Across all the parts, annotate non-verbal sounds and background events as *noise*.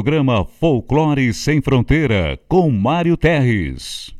Programa Folclore Sem Fronteira, com Mário Terres.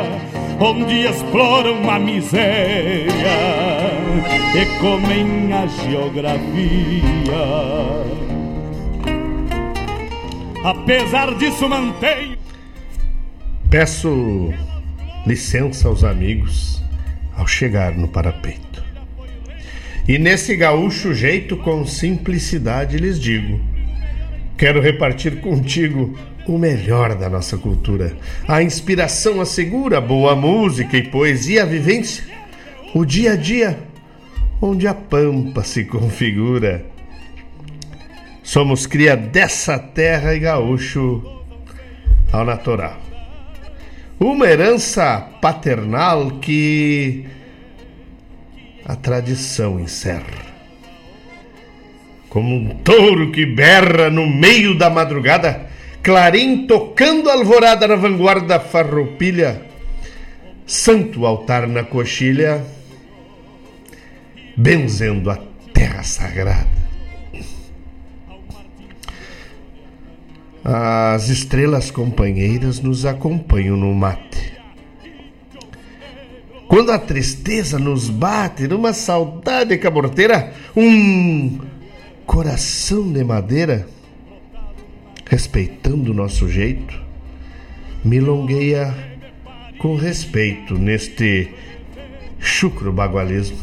onde exploram a miséria e comem a geografia. Apesar disso, mantenho. Peço licença aos amigos ao chegar no parapeito. E nesse gaúcho jeito, com simplicidade, lhes digo: quero repartir contigo o melhor da nossa cultura. A inspiração assegura boa música e poesia, a vivência, o dia a dia, onde a pampa se configura. Somos cria dessa terra e gaúcho ao natural. Uma herança paternal que a tradição encerra. Como um touro que berra no meio da madrugada, clarim tocando alvorada na vanguarda farroupilha, santo altar na coxilha, benzendo a terra sagrada. As estrelas companheiras nos acompanham no mate. Quando a tristeza nos bate numa saudade caborteira, um coração de madeira, respeitando o nosso jeito, milongueia com respeito neste chucro bagualismo.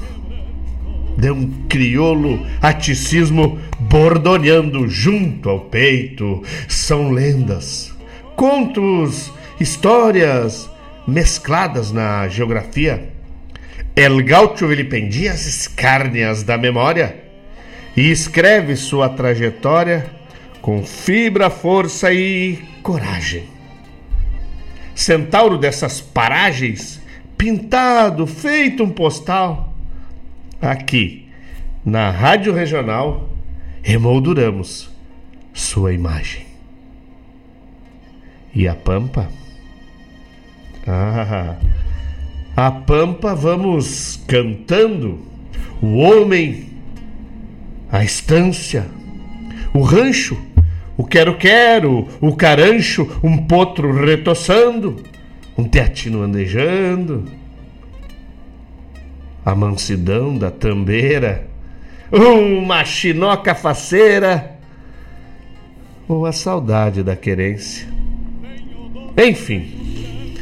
De um crioulo aticismo bordoneando junto ao peito. São lendas, contos, histórias mescladas na geografia. El Gaucho vilipendia as escárnias da memória e escreve sua trajetória com fibra, força e coragem. Centauro dessas paragens, pintado, feito um postal. Aqui, na Rádio Regional, remolduramos sua imagem. E a Pampa? Ah, a Pampa vamos cantando. O homem, a estância, o rancho, o quero-quero, o carancho, um potro retoçando, um teatino andejando, a mansidão da tambeira, uma chinoca faceira ou a saudade da querência. Enfim,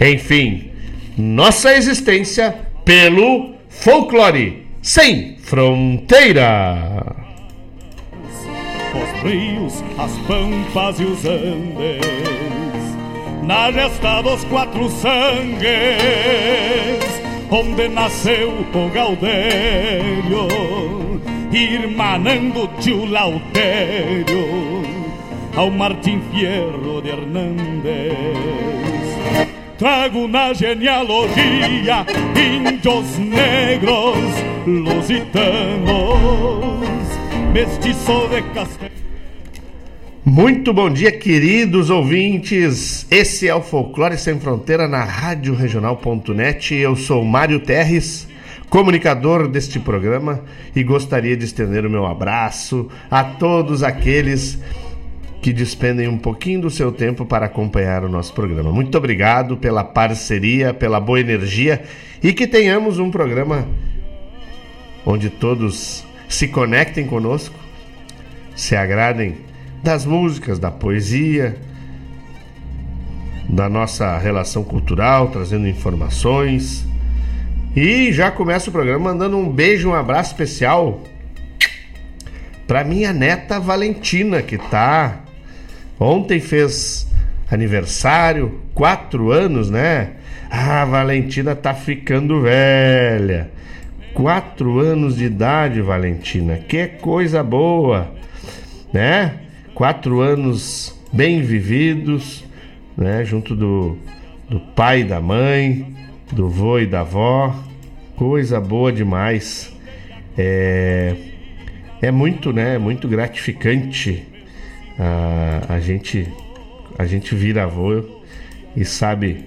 enfim, nossa existência pelo folclore sem fronteira. Os rios, as pampas e os andes, na gesta dos quatro sangues, onde nasceu o Gaudério, irmanando tio Lautério, ao Martim Fierro de Hernández. Trago na genealogia índios negros, lusitanos, mestiço de castelho. Muito bom dia, queridos ouvintes. Esse é o Folclore Sem Fronteira na Rádio Regional.net. Eu sou Mário Terres, comunicador deste programa, e gostaria de estender o meu abraço a todos aqueles que despendem um pouquinho do seu tempo para acompanhar o nosso programa. Muito obrigado pela parceria, pela boa energia e que tenhamos um programa onde todos se conectem conosco, se agradem das músicas, da poesia, da nossa relação cultural, trazendo informações. E já começa o programa mandando um beijo, um abraço especial para minha neta Valentina, que tá ontem fez aniversário, quatro anos, né? Ah, a Valentina tá ficando velha. Quatro anos de idade, Valentina. Que coisa boa, né? Quatro anos bem vividos, né? Junto do, do pai e da mãe, do vô e da avó. Coisa boa demais. É, é muito, né? Muito gratificante a, a gente a gente vira avô e sabe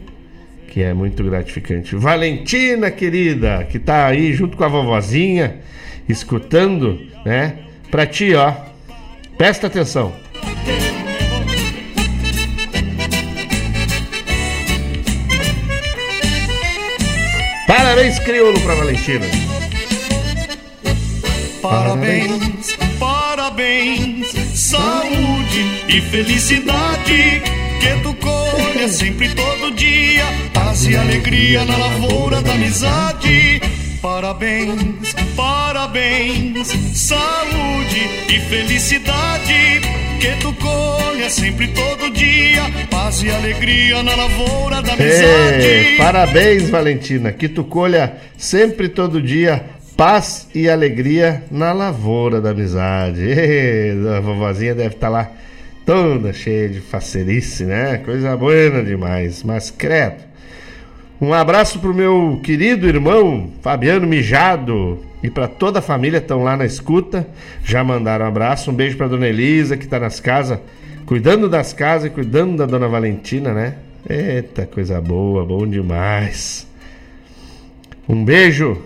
que é muito gratificante. Valentina, querida, que tá aí junto com a vovozinha, escutando, né? Pra ti, ó. Presta atenção. Parabéns, crioulo, pra Valentina. Parabéns, parabéns, saúde e felicidade. Que tu colha sempre todo dia, paz e alegria na lavoura da amizade. Parabéns, parabéns, saúde e felicidade. Que tu colha sempre todo dia, paz e alegria na lavoura da amizade. Ei, parabéns, Valentina. Que tu colha sempre todo dia, paz e alegria na lavoura da amizade. Ei, a vovozinha deve estar lá toda cheia de facerice, né? Coisa boa demais, mas credo. Um abraço pro meu querido irmão Fabiano Mijado e para toda a família estão lá na escuta. Já mandaram um abraço. Um beijo para dona Elisa que está nas casas, cuidando das casas e cuidando da dona Valentina, né? Eita, coisa boa, bom demais. Um beijo.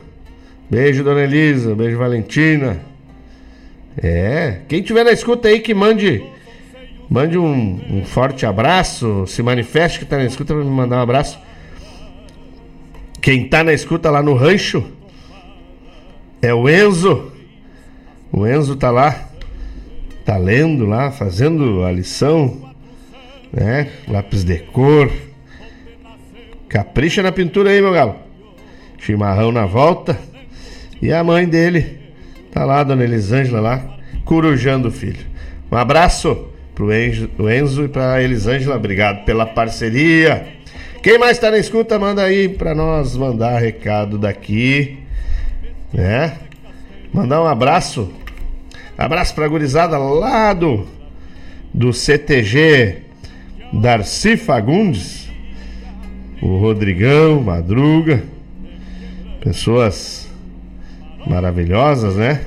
Beijo, dona Elisa. Beijo, Valentina. É, quem tiver na escuta aí que mande Mande um, um forte abraço. Se manifeste que está na escuta para me mandar um abraço. Quem está na escuta lá no rancho é o Enzo. O Enzo tá lá, tá lendo lá, fazendo a lição, né? Lápis de cor. Capricha na pintura aí, meu galo. Chimarrão na volta. E a mãe dele tá lá, dona Elisângela lá, corujando o filho. Um abraço pro Enzo, Enzo e pra Elisângela. Obrigado pela parceria. Quem mais está na escuta, manda aí para nós mandar recado daqui, né? Mandar um abraço. Abraço pra gurizada lá do, do CTG Darcy Fagundes, o Rodrigão, Madruga, pessoas maravilhosas, né?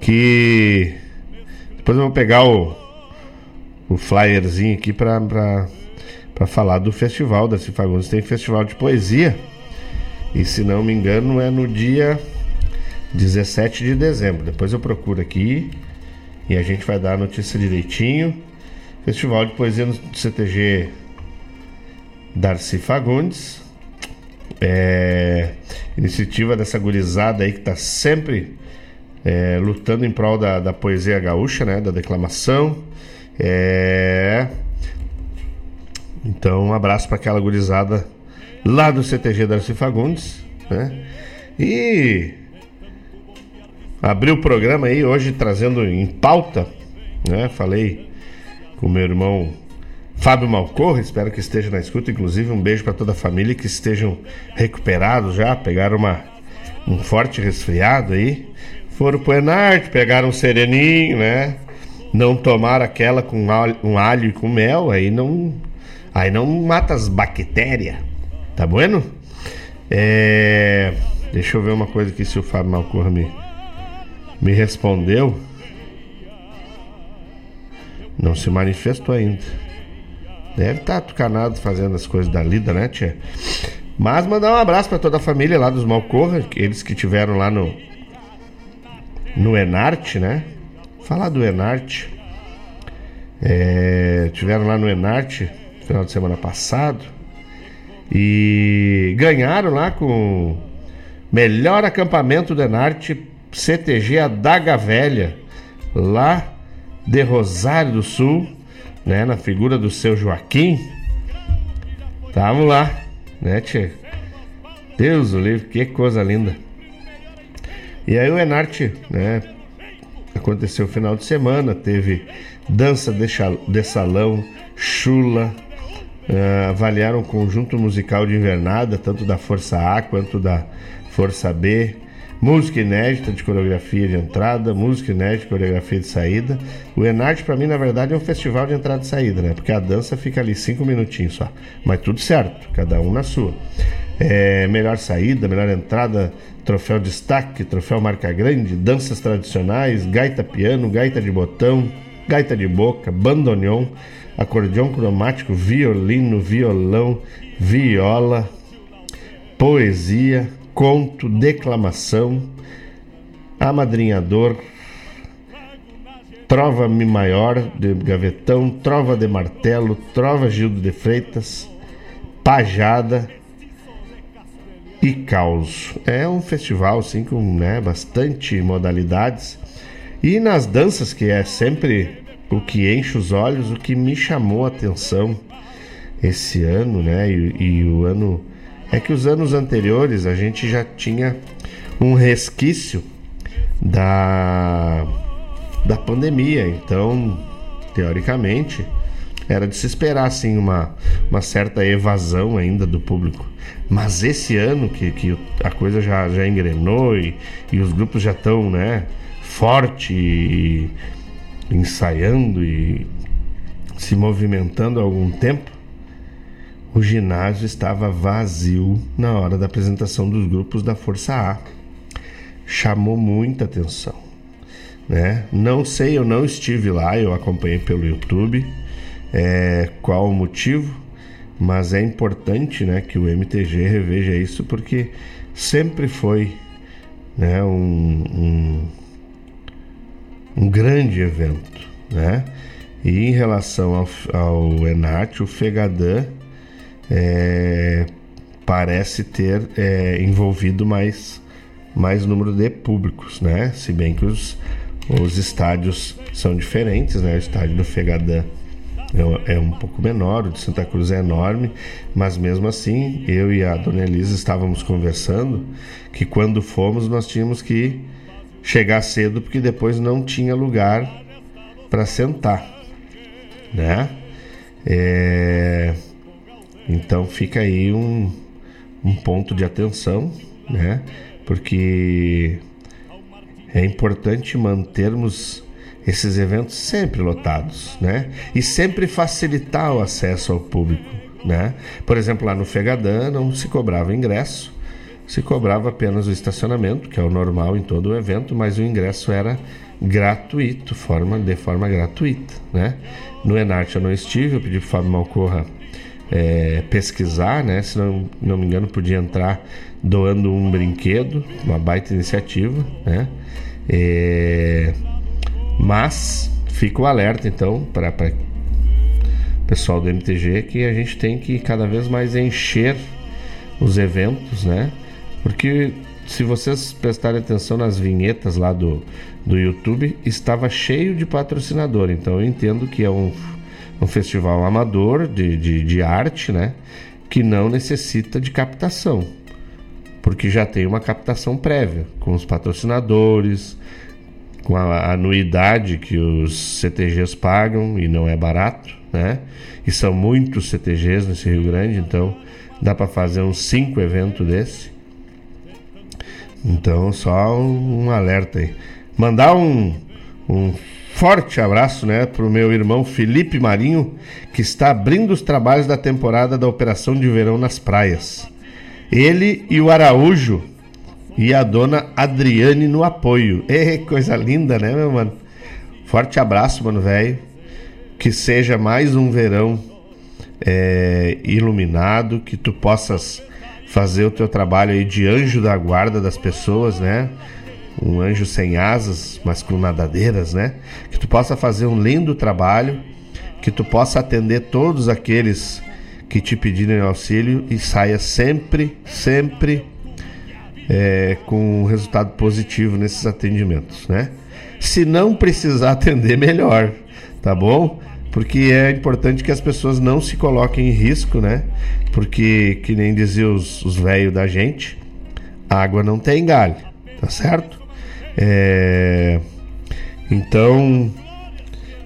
Que depois eu vou pegar o o flyerzinho aqui para para falar do festival da Cifagundes. Tem festival de poesia. E se não me engano é no dia 17 de dezembro. Depois eu procuro aqui e a gente vai dar a notícia direitinho. Festival de poesia no CTG Darcy Fagundes. É, iniciativa dessa gurizada aí que está sempre é, lutando em prol da, da poesia gaúcha, né? Da declamação. É. Então, um abraço para aquela gurizada lá do CTG Darcy Fagundes, né? E abri o programa aí hoje trazendo em pauta, né? Falei com meu irmão Fábio Malcorra, espero que esteja na escuta, inclusive um beijo para toda a família que estejam recuperados já, pegaram uma um forte resfriado aí, foram pro Enarte, pegaram um sereninho, né? não tomar aquela com alho, um alho e com mel, aí não aí não mata as bactérias. Tá bueno? É, deixa eu ver uma coisa aqui se o Fábio Malcor me, me respondeu. Não se manifestou ainda. Deve estar tá tucanado fazendo as coisas da lida, né, tia? Mas mandar um abraço para toda a família lá dos Malcorra, eles que tiveram lá no no Enarte, né? Falar do Enarte. É, tiveram lá no Enarte final de semana passado e ganharam lá com melhor acampamento do Enarte CTG Adaga Velha, lá de Rosário do Sul, né, na figura do seu Joaquim. Tamo lá, né, tchê? Deus o livre, que coisa linda. E aí o Enarte, né, aconteceu o final de semana, teve dança de, de salão, chula, uh, avaliaram o conjunto musical de invernada, tanto da Força A quanto da Força B, música inédita de coreografia de entrada, música inédita de coreografia de saída. O Enarte, para mim, na verdade, é um festival de entrada e saída, né? Porque a dança fica ali cinco minutinhos só. Mas tudo certo, cada um na sua. É, melhor saída, melhor entrada, troféu destaque, troféu marca grande, danças tradicionais, gaita piano, gaita de botão, gaita de boca, bandoneon, acordeão cromático, violino, violão, viola, poesia, conto, declamação, amadrinhador, trova mi maior de gavetão, trova de martelo, trova Gildo de Freitas, pajada, e Caos. É um festival assim com né, bastante modalidades. E nas danças, que é sempre o que enche os olhos, o que me chamou a atenção esse ano, né? E, e o ano é que os anos anteriores a gente já tinha um resquício da, da pandemia. Então, teoricamente, era de se esperar assim, uma, uma certa evasão ainda do público. Mas esse ano que, que a coisa já, já engrenou e, e os grupos já estão né, forte e ensaiando e se movimentando há algum tempo, o ginásio estava vazio na hora da apresentação dos grupos da Força A. Chamou muita atenção. Né? Não sei, eu não estive lá, eu acompanhei pelo YouTube é, qual o motivo, mas é importante né, que o MTG reveja isso porque sempre foi né, um, um, um grande evento. Né? E em relação ao, ao Enat, o Fegadan é, parece ter é, envolvido mais, mais número de públicos, né? Se bem que os, os estádios são diferentes, né? O estádio do Fegadan é, é um pouco menor, o de Santa Cruz é enorme, mas mesmo assim, eu e a dona Elisa estávamos conversando que quando fomos nós tínhamos que chegar cedo porque depois não tinha lugar para sentar, né? É... Então fica aí um, um ponto de atenção, né? Porque é importante mantermos esses eventos sempre lotados, né? E sempre facilitar o acesso ao público, né? Por exemplo, lá no Fegadã não se cobrava ingresso, se cobrava apenas o estacionamento, que é o normal em todo o evento, mas o ingresso era gratuito, forma, de forma gratuita, né? No Enarte eu não estive, eu pedi para o Fábio Malcorra é, pesquisar, né? Se não, não me engano, podia entrar doando um brinquedo, uma baita iniciativa, né? É, mas fica o alerta então para o pessoal do MTG que a gente tem que cada vez mais encher os eventos, né? Porque se vocês prestarem atenção nas vinhetas lá do, do YouTube, estava cheio de patrocinador. Então eu entendo que é um, um festival amador de, de, de arte, né? Que não necessita de captação. Porque já tem uma captação prévia com os patrocinadores, com a anuidade que os CTGs pagam e não é barato, né? E são muitos CTGs nesse Rio Grande, então dá para fazer uns cinco eventos desse. Então só um, alerta aí. Mandar um, um forte abraço, né, pro meu irmão Felipe Marinho, que está abrindo os trabalhos da temporada da Operação de Verão nas praias. Ele e o Araújo e a dona Adriane no apoio. *laughs* É coisa linda, né, meu mano? Forte abraço, mano, velho. Que seja mais um verão é, iluminado, que tu possas fazer o teu trabalho aí de anjo da guarda das pessoas, né? Um anjo sem asas, mas com nadadeiras, né? Que tu possa fazer um lindo trabalho, que tu possa atender todos aqueles que te pedirem auxílio e saia sempre, sempre é, com um resultado positivo nesses atendimentos, né? Se não precisar *laughs* atender, melhor, tá bom? Porque é importante que as pessoas não se coloquem em risco, né? Porque, que nem diziam os velhos da gente, água não tem galho, tá certo? É... Então,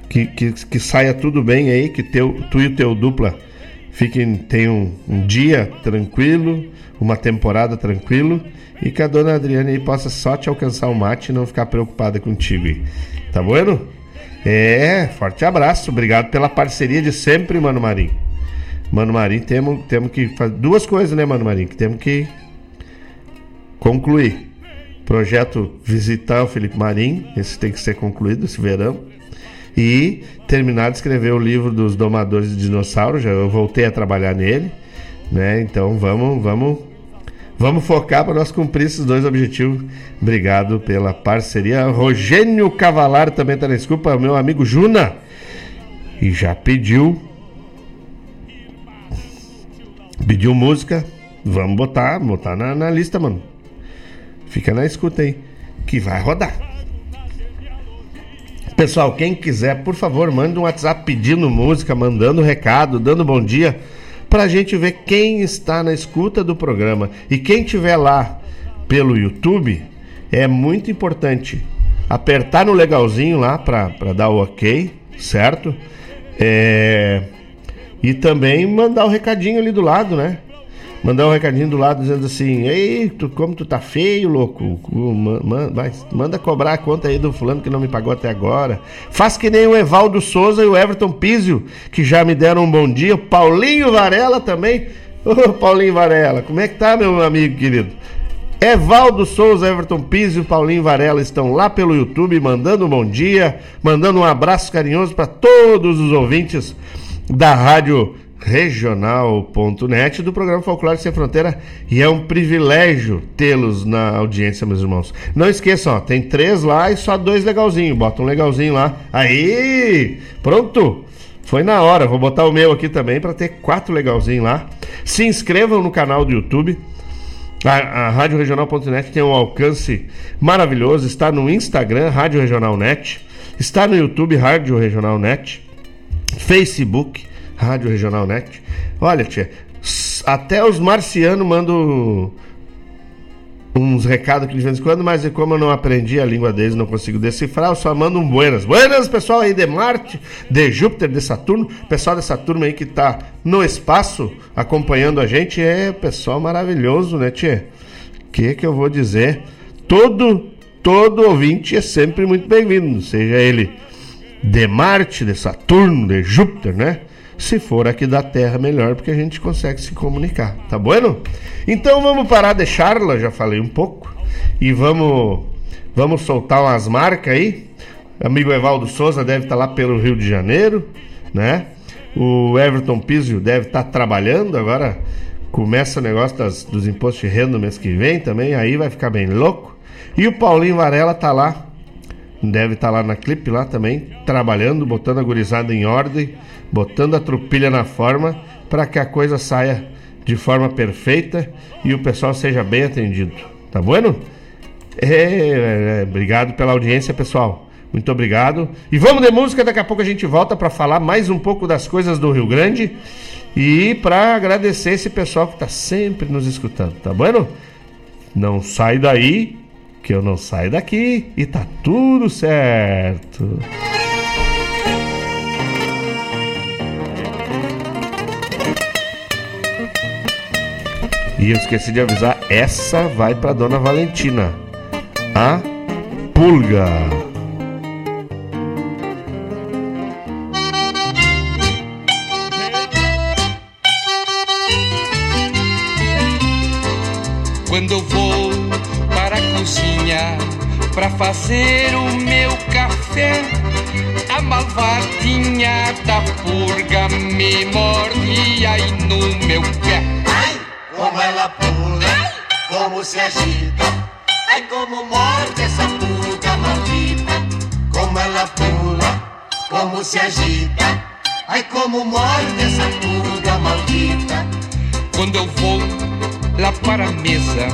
que, que, que, saia tudo bem aí, que teu, tu e o teu dupla fiquem, tenham um dia tranquilo, uma temporada tranquilo e que a dona Adriane aí possa só te alcançar o mate e não ficar preocupada contigo aí. Tá bueno? É, forte abraço, obrigado pela parceria de sempre, Mano Marinho. Mano Marinho, temos, temos que fazer duas coisas, né, Mano Marinho? Que temos que concluir. Projeto visitar o Felipe Marinho, esse tem que ser concluído esse verão. E terminar de escrever o livro dos domadores de dinossauros, já eu voltei a trabalhar nele, né? Então vamos, vamos Vamos focar para nós cumprir esses dois objetivos. Obrigado pela parceria. Rogênio Cavalar também está na desculpa, meu amigo Juna. E já pediu. Pediu música. Vamos botar, botar na, na lista, mano. Fica na escuta aí. Que vai rodar. Pessoal, quem quiser, por favor, manda um WhatsApp pedindo música, mandando recado, dando bom dia para a gente ver quem está na escuta do programa. E quem estiver lá pelo YouTube, é muito importante apertar no legalzinho lá para dar o ok, certo? É... E também mandar o recadinho ali do lado, né? Mandar um recadinho do lado dizendo assim: Ei, tu, como tu tá feio, louco? Manda, cobrar a conta aí do fulano que não me pagou até agora. Faz que nem o Evaldo Souza e o Everton Pizio, que já me deram um bom dia. Paulinho Varela também. Ô, Paulinho Varela, como é que tá, meu amigo querido? Evaldo Souza, Everton Pizio e Paulinho Varela estão lá pelo YouTube mandando um bom dia, mandando um abraço carinhoso para todos os ouvintes da Rádio regional.net do programa Folclore Sem Fronteira e é um privilégio tê-los na audiência, meus irmãos. Não esqueçam, ó, tem três lá e só dois legalzinho. Bota um legalzinho lá. Aí, pronto. Foi na hora. Vou botar o meu aqui também para ter quatro legalzinho lá. Se inscrevam no canal do YouTube. A, a Rádio Regional.net tem um alcance maravilhoso. Está no Instagram, Rádio Regional Net. Está no YouTube, Rádio Regional Net. Facebook, Rádio Regional Net. Olha, tia, até os marcianos mandam uns recados aqui de vez em quando, mas como eu não aprendi a língua deles, não consigo decifrar, eu só mando um buenas. Buenas, pessoal aí de Marte, de Júpiter, de Saturno. Pessoal dessa turma aí que tá no espaço acompanhando a gente é pessoal maravilhoso, né, tia? Que que eu vou dizer? Todo, todo ouvinte é sempre muito bem-vindo, seja ele de Marte, de Saturno, de Júpiter, né? Se for aqui da Terra, melhor, porque a gente consegue se comunicar, tá bueno? Então vamos parar de charla, já falei um pouco, e vamos, vamos soltar umas marcas aí. Amigo Evaldo Souza deve estar tá lá pelo Rio de Janeiro, né? O Everton Pizio deve estar tá trabalhando agora. Começa o negócio das, dos impostos de renda no mês que vem também, aí vai ficar bem louco. E o Paulinho Varela tá lá, deve estar tá lá na clipe lá também, trabalhando, botando a gurizada em ordem botando a trupilha na forma para que a coisa saia de forma perfeita e o pessoal seja bem atendido. Tá bueno? É, é, é, obrigado pela audiência, pessoal. Muito obrigado. E vamos de música, daqui a pouco a gente volta para falar mais um pouco das coisas do Rio Grande e para agradecer esse pessoal que está sempre nos escutando, tá bueno? Não sai daí, que eu não saio daqui e tá tudo certo. E eu esqueci de avisar, essa vai para Dona Valentina. A pulga. Para fazer o meu café, a malvadinha da purga me morde aí no meu pé como ela pula, como se agita. Ai, como morde essa pulga maldita. Como ela pula, como se agita. Ai, como morde essa pulga maldita. Quando eu vou lá para a mesa,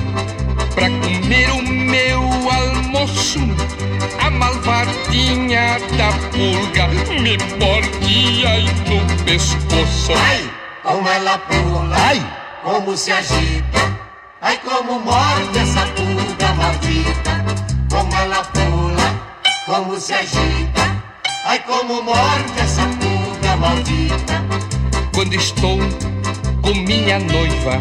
pra comer o meu almoço, a malvadinha da pulga me morde aí no pescoço. Ai, como ela pula. Ai como se agita. Ai, como morde essa pulga maldita. Como ela pula, como se agita. Ai, como morde essa pulga maldita. Quando estou com minha noiva,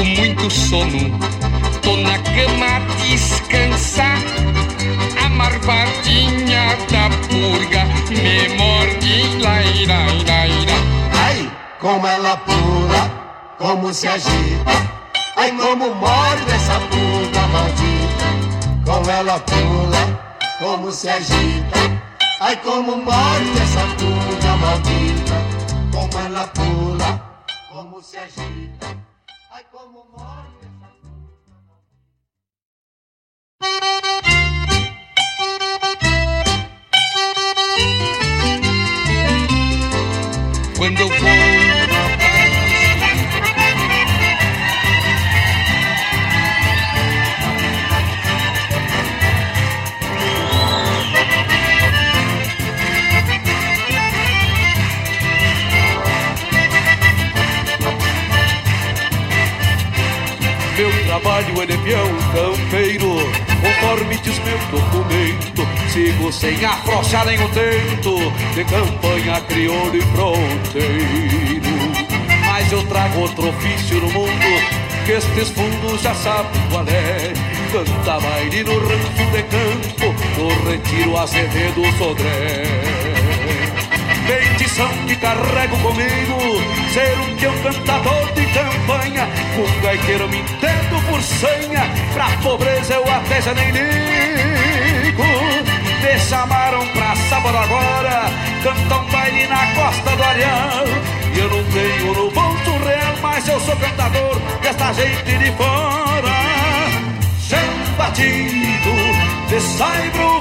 com muito sono. Tô na cama a descansar. A marvadinha da purga me morde. Laira, laira. Ai, como ela pula, como se agita. Ai, como morde essa purga maldita. Como ela pula, como se agita. Ai, como morde essa purga maldita. Como ela pula, como se agita. Meu trabalho é peão campeiro Conforme diz meu documento Sigo sem afrouxar o tento De campanha crioulo e fronteiro. Mas eu trago outro ofício no mundo Que estes fundos já sabem qual é. Canta baile no rancho de campo No retiro Azevedo Sodré. Bendição que carrego comigo Ser um peão cantador de campanha. Um gaiteiro me entendo por senha Pra pobreza eu até já nem ligo. Me chamaram pra sábado agora Cantar um baile na costa do Areal. E eu não tenho no bolso real Mas eu sou cantador desta gente de fora. Chão batido de saibro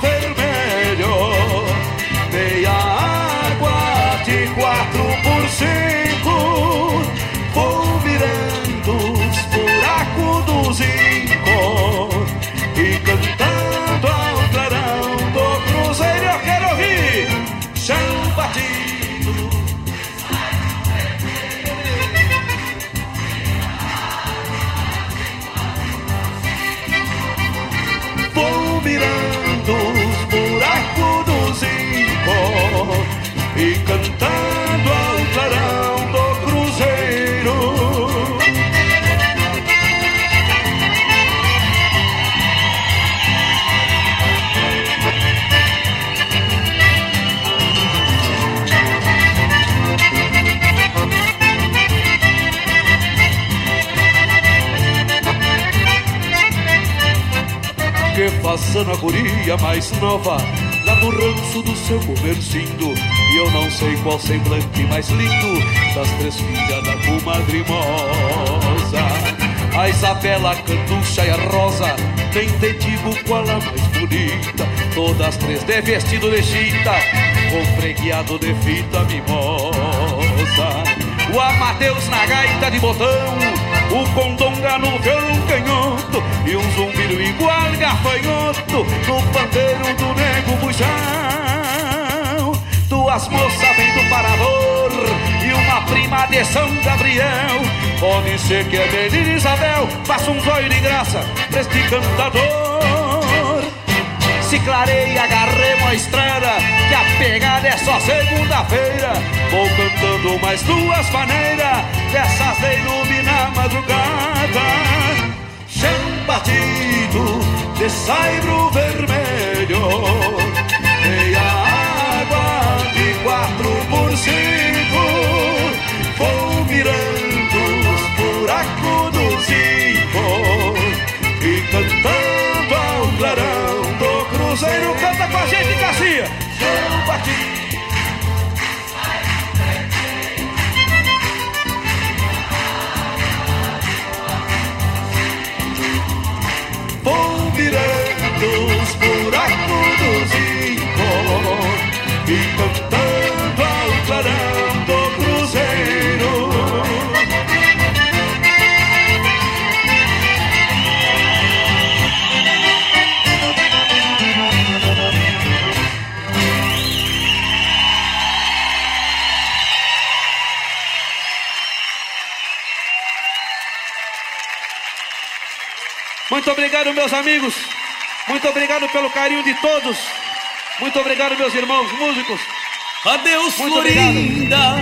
que passando a guria mais nova Lá no ranço do seu comercindo. E eu não sei qual semblante mais lindo Das três filhas da comadre A Isabela, a Canducha e a Rosa Nem te digo qual a mais bonita. Todas três de vestido de chita Com fregueado de fita mimosa. O Amadeus na gaita de botão, o Condonga no violão canhoto e um zumbido igual gafanhoto no pandeiro do nego bujão. Duas moças vêm do parador e uma prima de São Gabriel. Pode ser que a menina Isabel faça um zóio de graça pra este cantador. Se clareia, agarremos a estrada Que a pegada é só segunda-feira Vou cantando mais duas maneiras Dessas de iluminar madrugada. Chão batido de saibro vermelho. Meia água de quatro por cinco Muito obrigado, meus amigos. Muito obrigado pelo carinho de todos. Muito obrigado, meus irmãos músicos. Adeus, Muito Florinda,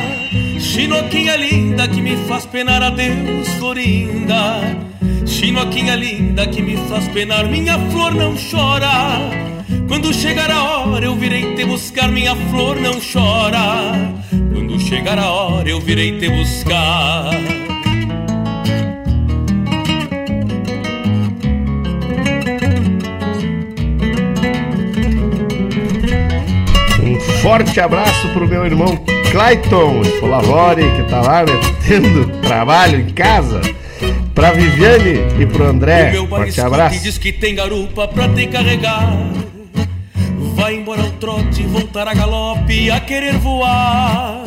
chinoquinha linda que me faz penar. Adeus, Florinda, chinoquinha linda que me faz penar. Minha flor não chora. Quando chegar a hora eu virei te buscar. Minha flor não chora. Quando chegar a hora eu virei te buscar. Forte abraço pro meu irmão Clayton Polavori, que tá lá metendo trabalho em casa. Pra Viviane e pro André, forte abraço. diz que tem garupa pra te carregar. Vai embora ao trote, voltar a galope, a querer voar.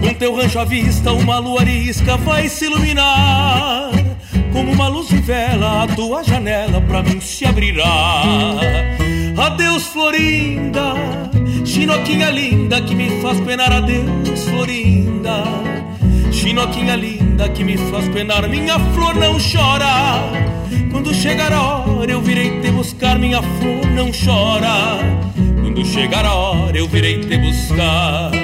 Com teu rancho à vista, uma lua arisca vai se iluminar. Como uma luz de vela, a tua janela pra mim se abrirá. Adeus, Florinda, chinoquinha linda que me faz penar. Adeus, Florinda, chinoquinha linda que me faz penar. Minha flor não chora. Quando chegar a hora, eu virei te buscar. Minha flor não chora. Quando chegar a hora, eu virei te buscar.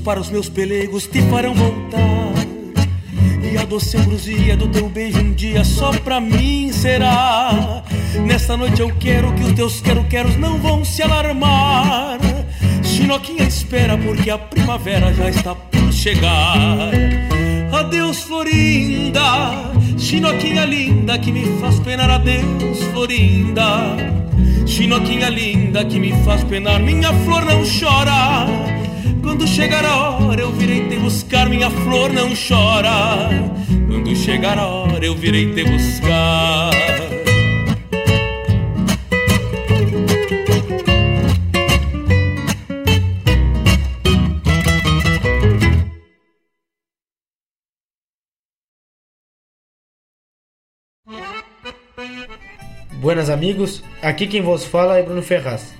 Para os meus pelegos te farão voltar. E a doce ambrosia do teu beijo um dia só pra mim será. Nesta noite eu quero que os teus quero-queros não vão se alarmar. Chinoquinha espera porque a primavera já está por chegar. Adeus, Florinda, Chinoquinha linda que me faz penar. Adeus, Florinda, Chinoquinha linda que me faz penar. Minha flor não chora. Quando chegar a hora eu virei te buscar, minha flor não chora. Quando chegar a hora eu virei te buscar. Buenas amigos, aqui quem vos fala é Bruno Ferraz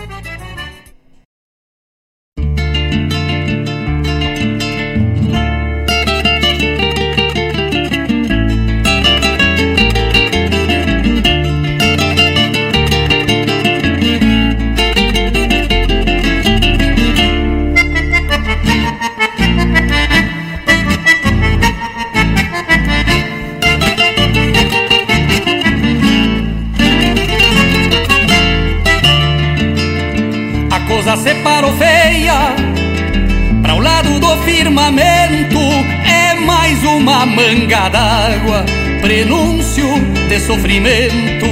Prenúncio de sofrimento.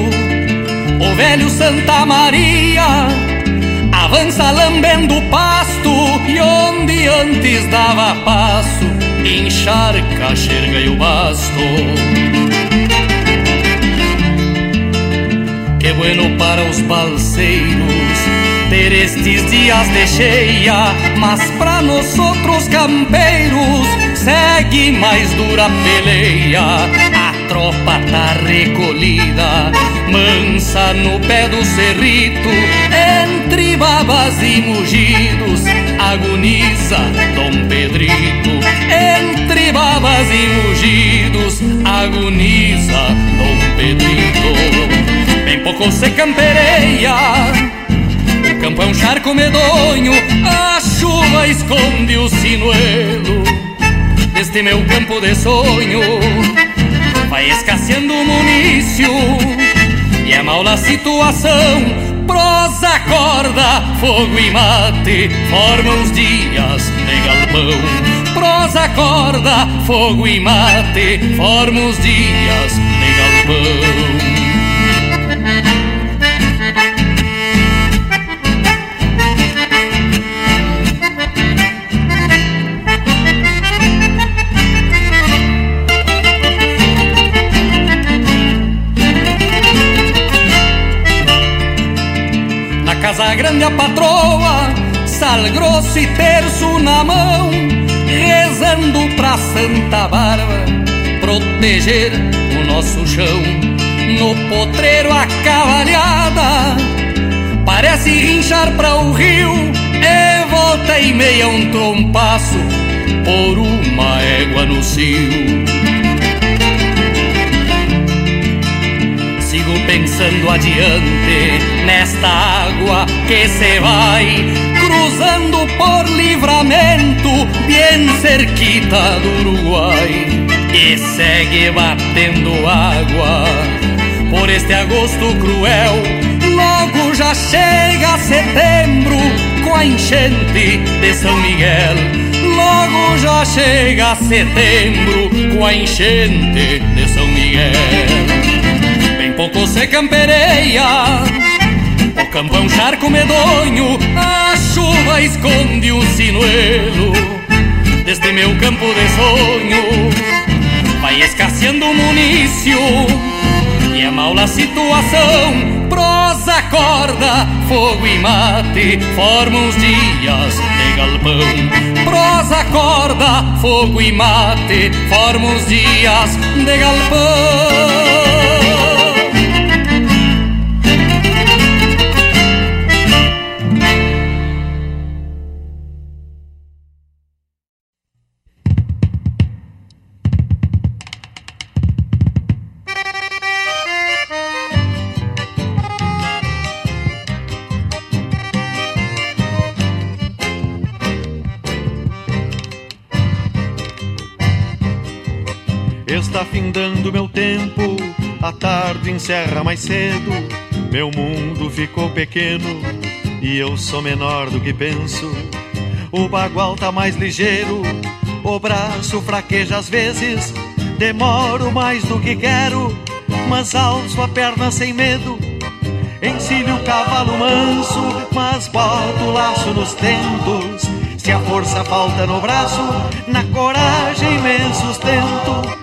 O velho Santa Maria avança lambendo o pasto e onde antes dava passo, encharca xerga e o basto. Que bueno para os balseiros ter estes dias de cheia, mas para nós outros campeiros segue mais dura peleia. Tropa tá recolhida, mansa no pé do cerrito, entre babas e mugidos, agoniza Dom Pedrito. Entre babas e mugidos, agoniza Dom Pedrito. Bem pouco se campereia o campo é um charco medonho, a chuva esconde o sinuelo deste meu campo de sonho. Vai escasseando o munício e é mal a situação. Prosa, corda, fogo e mate formam os dias de galpão. Prosa, corda, fogo e mate formam os dias de galpão. Casa grande a patroa, sal grosso e terço na mão, rezando pra Santa Bárbara proteger o nosso chão. No potreiro a cavalhada parece rinchar pra o rio, E volta e meia um trompaço por uma égua no cio. Pensando adiante nesta água que se vai cruzando por livramento, bem cerquita do Uruguai, e segue batendo água por este agosto cruel. Logo já chega setembro com a enchente de São Miguel. Logo já chega setembro com a enchente de São Miguel. Pouco se campereia, o campo é um charco medonho, a chuva esconde um sinuelo. Deste meu campo de sonho, vai escasseando o munício e é mal a situação. Prosa, corda, fogo e mate formam os dias de galpão. Prosa, corda, fogo e mate formam os dias de galpão. Encerra mais cedo. Meu mundo ficou pequeno e eu sou menor do que penso. O bagual tá mais ligeiro, o braço fraqueja às vezes. Demoro mais do que quero, mas alço a perna sem medo. Encilho o cavalo manso, mas boto o laço nos tentos. Se a força falta no braço, na coragem me sustento.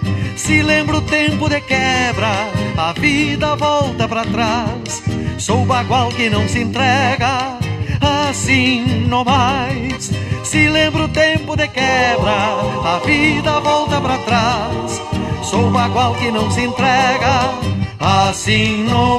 Se lembro o tempo de quebra, a vida volta para trás. Sou bagual que não se entrega, assim não mais. Se lembro o tempo de quebra, a vida volta para trás. Sou bagual que não se entrega, assim não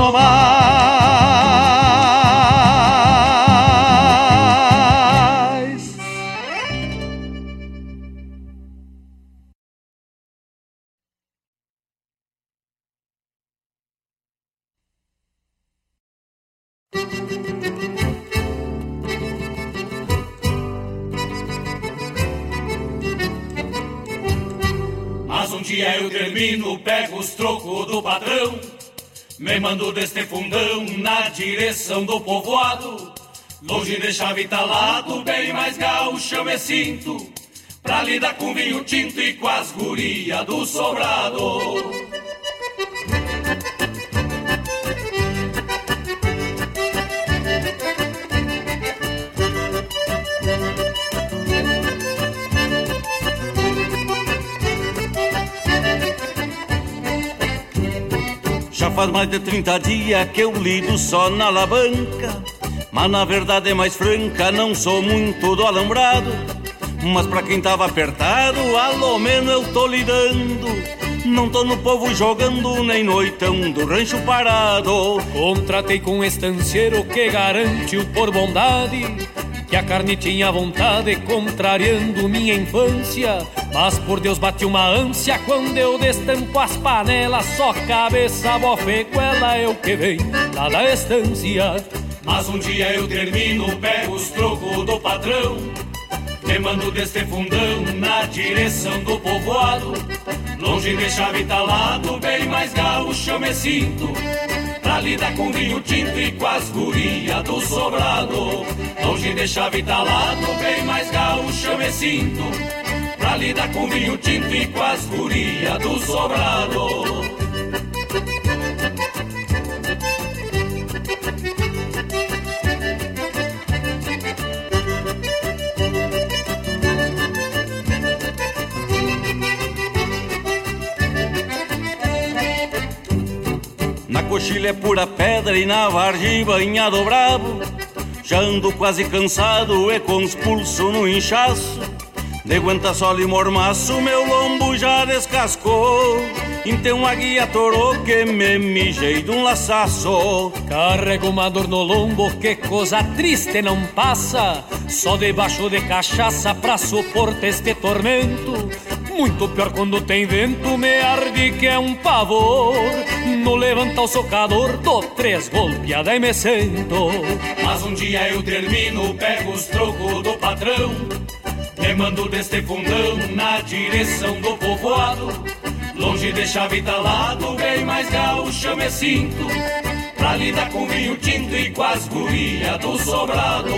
mais, Mas um dia eu termino, pego os trocos do patrão me mando deste fundão na direção do povoado. Longe de chave talado, bem mais gaúcho eu me sinto, pra lidar com vinho tinto e com as gurias do sobrado. Já faz mais de 30 dias que eu lido só na alavanca. Mas na verdade é mais franca, não sou muito do alambrado. Mas pra quem tava apertado, alô menos eu tô lidando. Não tô no povo jogando, nem noitão do rancho parado. Contratei com um estanceiro que garante o por bondade que a carne tinha vontade, contrariando minha infância. Mas por Deus bate uma ânsia quando eu destampo as panelas, só cabeça, bofeguela eu que vem lá da estância. Mas um dia eu termino, pego os trocos do patrão, me mando deste fundão na direção do povoado. Longe de chave talado, bem mais gaúcho eu me sinto. Pra lidar com vinho tinto e com as gurias do sobrado. Longe de chave talado, bem mais gaúcho eu me sinto. Pra lidar com vinho tinto e com as gurias do sobrado Na coxilha é pura pedra e na vargem banhado bravo. Já ando quase cansado e com os pulsos no inchaço. De aguenta sol e mormaço, meu lombo já descascou. Então a guia torou que me mijei de um laçaço. Carrego uma dor no lombo, que coisa triste não passa. Só debaixo de cachaça pra suportar este tormento muito pior quando tem vento, me arde que é um pavor. No levanta o socador, dou três golpeadas e me sento. Mas um dia eu termino, pego os trocos do patrão. Me mando deste fundão na direção do povoado. Longe de chave talado, bem mais gaúcho me sinto. Pra lidar com vinho tinto e com as gurias do sobrado.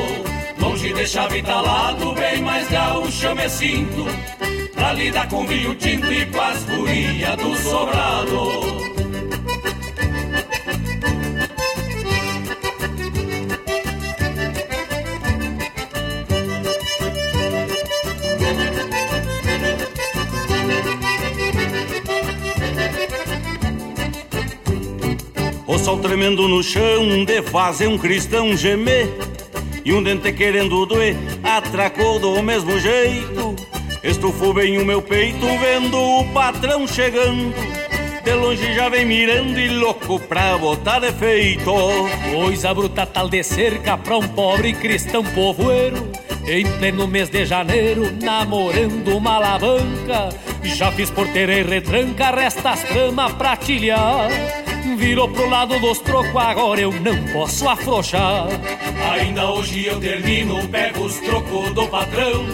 Longe de chave talado, bem mais gaúcho me sinto Pra lidar com vinho tinto e com as gurias do sobrado. O sol tremendo no chão de fazer um cristão gemer E um dente querendo doer atracou do mesmo jeito Estufou bem o meu peito vendo o patrão chegando. De longe já vem mirando e louco pra botar defeito. Coisa bruta tal de cerca pra um pobre cristão povoeiro Em pleno mês de janeiro, namorando uma alavanca. Já fiz porteira e retranca, resta as tramas pra tilhar Virou pro lado dos trocos, agora eu não posso afrouxar. Ainda hoje eu termino, pego os trocos do patrão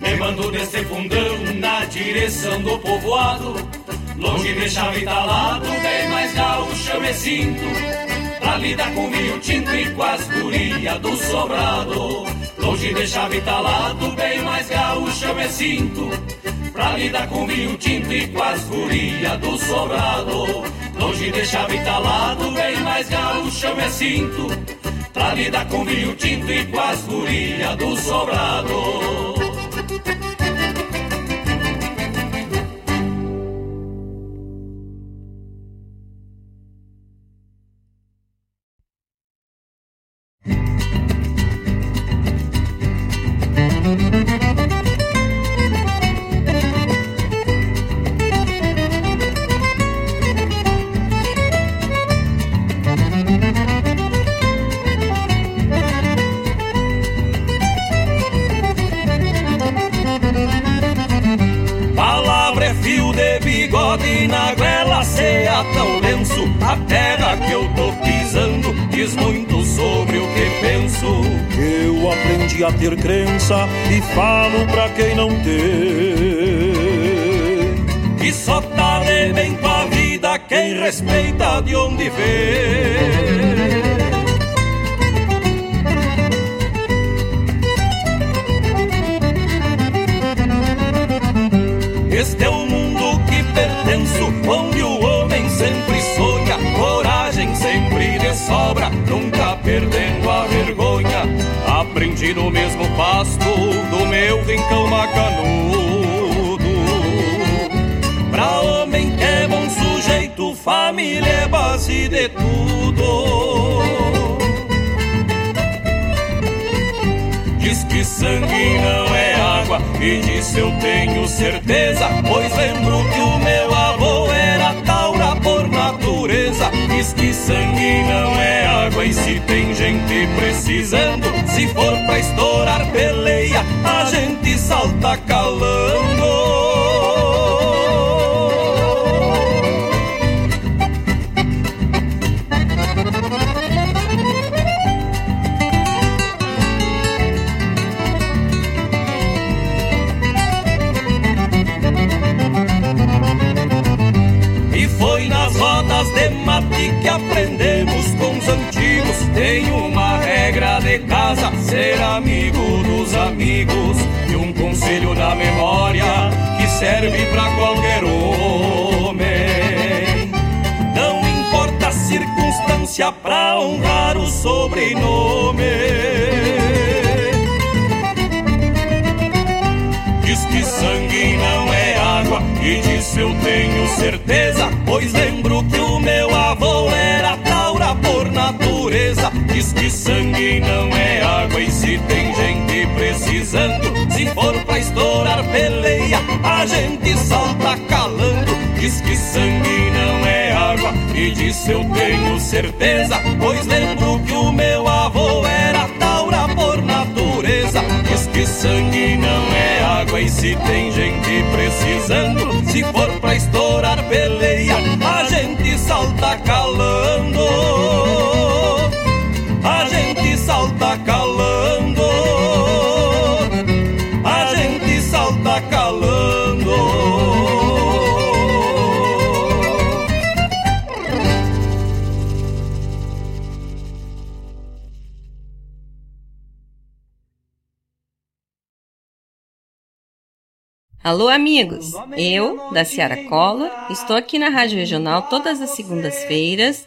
me mando desse fundão na direção do povoado. Longe de chave talado, bem mais gaúcho eu me sinto Pra lidar com vinho tinto e com as gurias do sobrado. Longe de chave talado, bem mais gaúcho eu me sinto Pra lidar com vinho tinto e com as gurias do sobrado. Longe de chave talado, bem mais gaúcho eu me sinto. Pra lidar com vinho tinto e com as gurias do sobrado sangue não é água, e disso eu tenho certeza, pois lembro que o meu avô era taura por natureza. Diz que sangue não é água, e se tem gente precisando, se for pra estourar peleia, a gente salta calando. Dos amigos. E um conselho na memória que serve pra qualquer homem. Não importa a circunstância pra honrar o sobrenome. Diz que sangue não é água, e disso eu tenho certeza, pois lembro que o meu avô era. Diz que sangue não é água, e se tem gente precisando, se for pra estourar peleia, a gente salta calando. Diz que sangue não é água, e disso eu tenho certeza, pois lembro que o meu avô era taura por natureza. Diz que sangue não é água, e se tem gente precisando, se for pra estourar peleia, a gente salta calando. Salta calando. A gente salta calando. Alô, amigos! Eu, da Ciara Collor, estou aqui na Rádio Regional todas as segundas-feiras,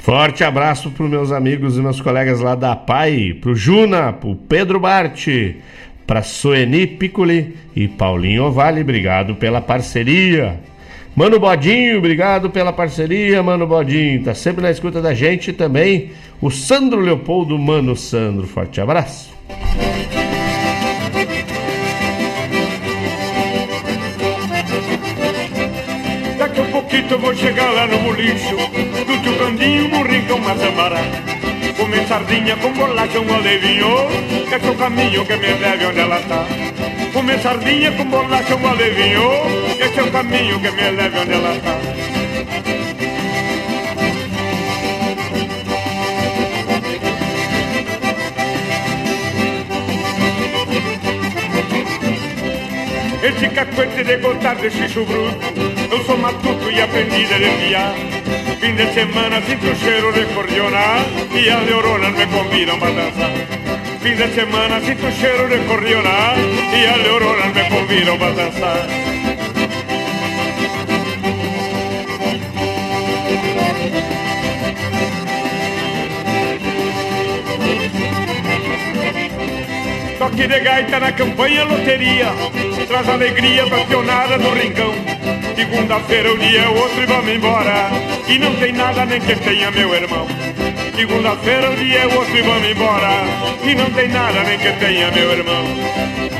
Forte abraço para os meus amigos e meus colegas lá da PAI, pro Juna, pro Pedro Bart, pra Soeni Piccoli e Paulinho Ovale, obrigado pela parceria. Mano Bodinho, obrigado pela parceria, Mano Bodinho. Tá sempre na escuta da gente também. O Sandro Leopoldo, Mano Sandro. Forte abraço. Daqui a pouquinho eu vou chegar lá no bolicho Do tio Candinho, no rincão Mazambará Comer sardinha com bolacha, um alevinho Que é seu caminho que me leve onde ela tá. Comer sardinha com bolacha, um alevinho Que é seu caminho que me leve onde ela tá Esse cacuete de gostar de xixo bruto Eu sou matuto e aprendi a desviar Fim de semana sinto o cheiro de cordiona E as neuronas me convidam para dançar Fim de semana sinto o cheiro de cordiona E as neuronas me convidam para dançar Toque de gaita na campanha loteria Traz alegria pra pionada do rincão. Segunda-feira o dia é outro e vamos embora. E não tem nada nem que tenha meu irmão. Segunda-feira o dia é outro e vamos embora. E não tem nada nem que tenha meu irmão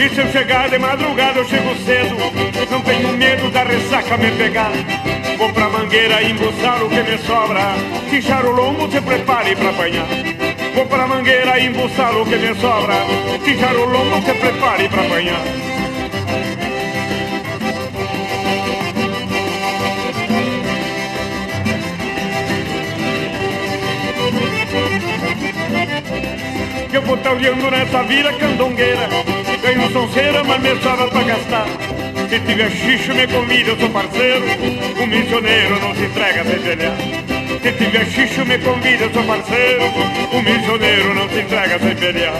E se eu chegar de madrugada eu chego cedo. Não tenho medo da ressaca me pegar. Vou pra mangueira embuçar o que me sobra. Quixar o lombo, se prepare pra apanhar. Vou pra mangueira embuçar o que me sobra. Quixar o lombo, se prepare pra apanhar. Eu vou talhando nessa vira candongueira. Ganho sonceira, mas me sobra pra gastar. Se tiver xixo, me convida, eu sou parceiro. O missioneiro não se entrega sem pelear. Se tiver xixo, me convida, eu sou parceiro. O missioneiro não se entrega sem pelear.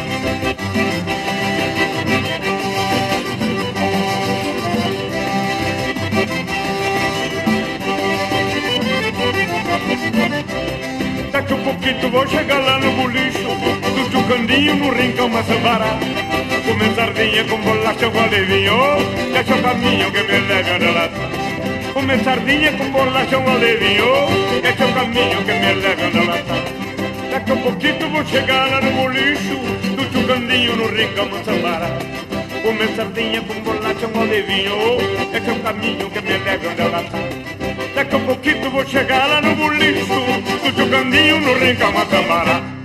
Daqui um pouquinho vou chegar lá no bolicho Do chucandinho no rincão Maçambara Comer sardinha com bolacha com vinho Deixa o caminho que me leve onde ela tá Comer sardinha com bolacha com vinho Deixa o caminho que me leve ela tá Daqui um pouquinho vou chegar lá no bolicho Do chucandinho no rincão Maçambara Comer sardinha com bolacha com vinho Deixa o caminho que me leve ela tá Daqui a pouquinho vou chegar lá no bolicho Do Chucandinho no Rincão Em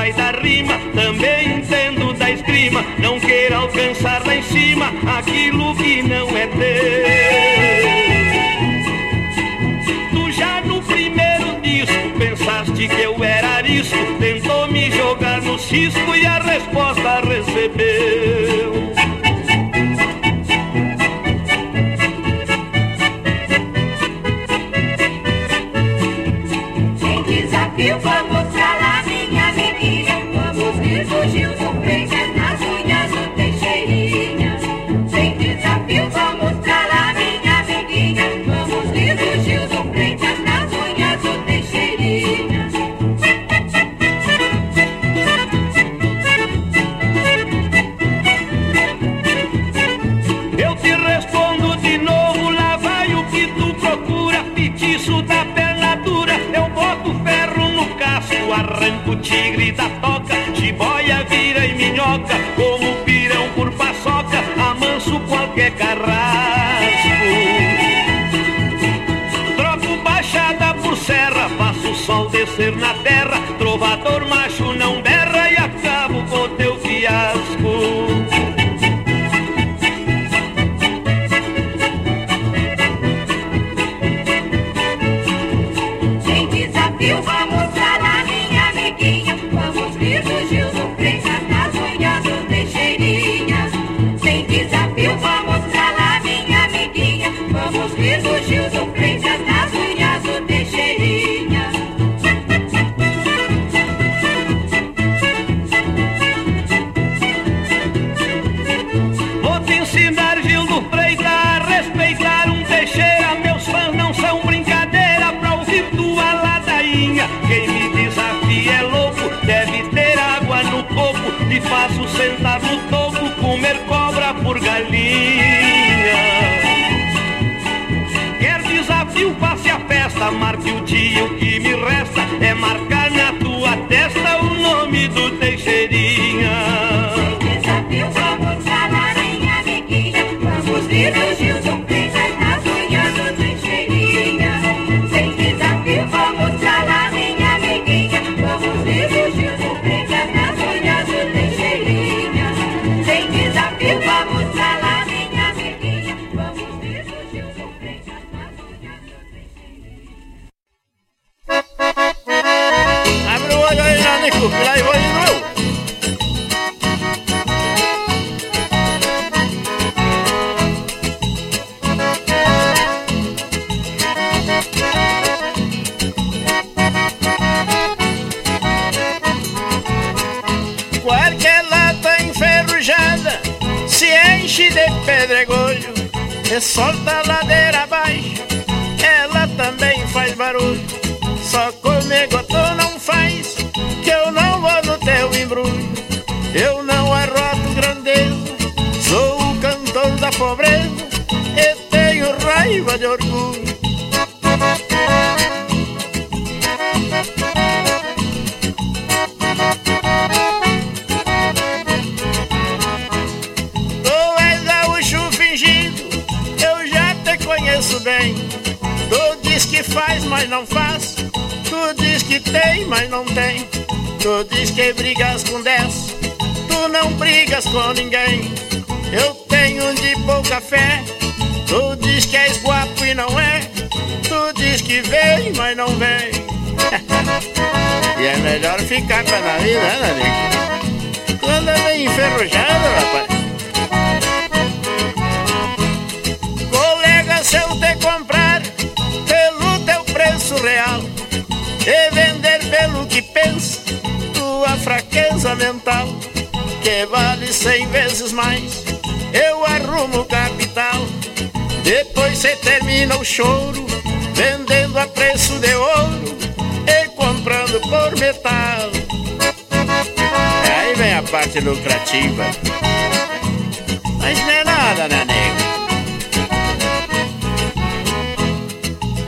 pai da rima, também entendo da esgrima. Não queira alcançar lá em cima aquilo que não é teu. Tu já no primeiro disco pensaste que eu era arisco. Tentou me jogar no cisco e a resposta recebeu. Pouca fé. Tu diz que és guapo e não é. Tu diz que vem, mas não vem. *laughs* e é melhor ficar com a nariz, né, Narico? Quando anda enferrujado, rapaz. Colega, se eu te comprar pelo teu preço real e vender pelo que pensa, tua fraqueza mental, que vale cem vezes mais, eu arrumo capital. Depois você termina o choro, vendendo a preço de ouro e comprando por metal. Aí vem a parte lucrativa. Mas não é nada, né, nego?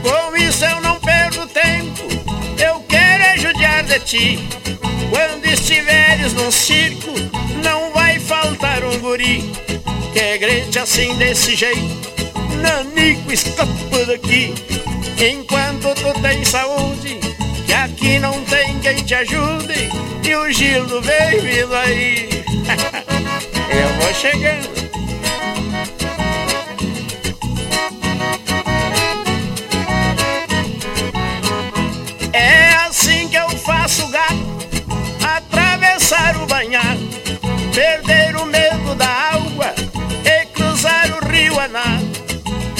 Com isso eu não perco tempo, eu quero é judiar de ti. Quando estiveres num circo, não vai faltar um guri que grite assim desse jeito. Nanico, escapa daqui, enquanto tu tens saúde, que aqui não tem quem te ajude, e o Gildo vem vindo aí. *laughs* eu vou chegando.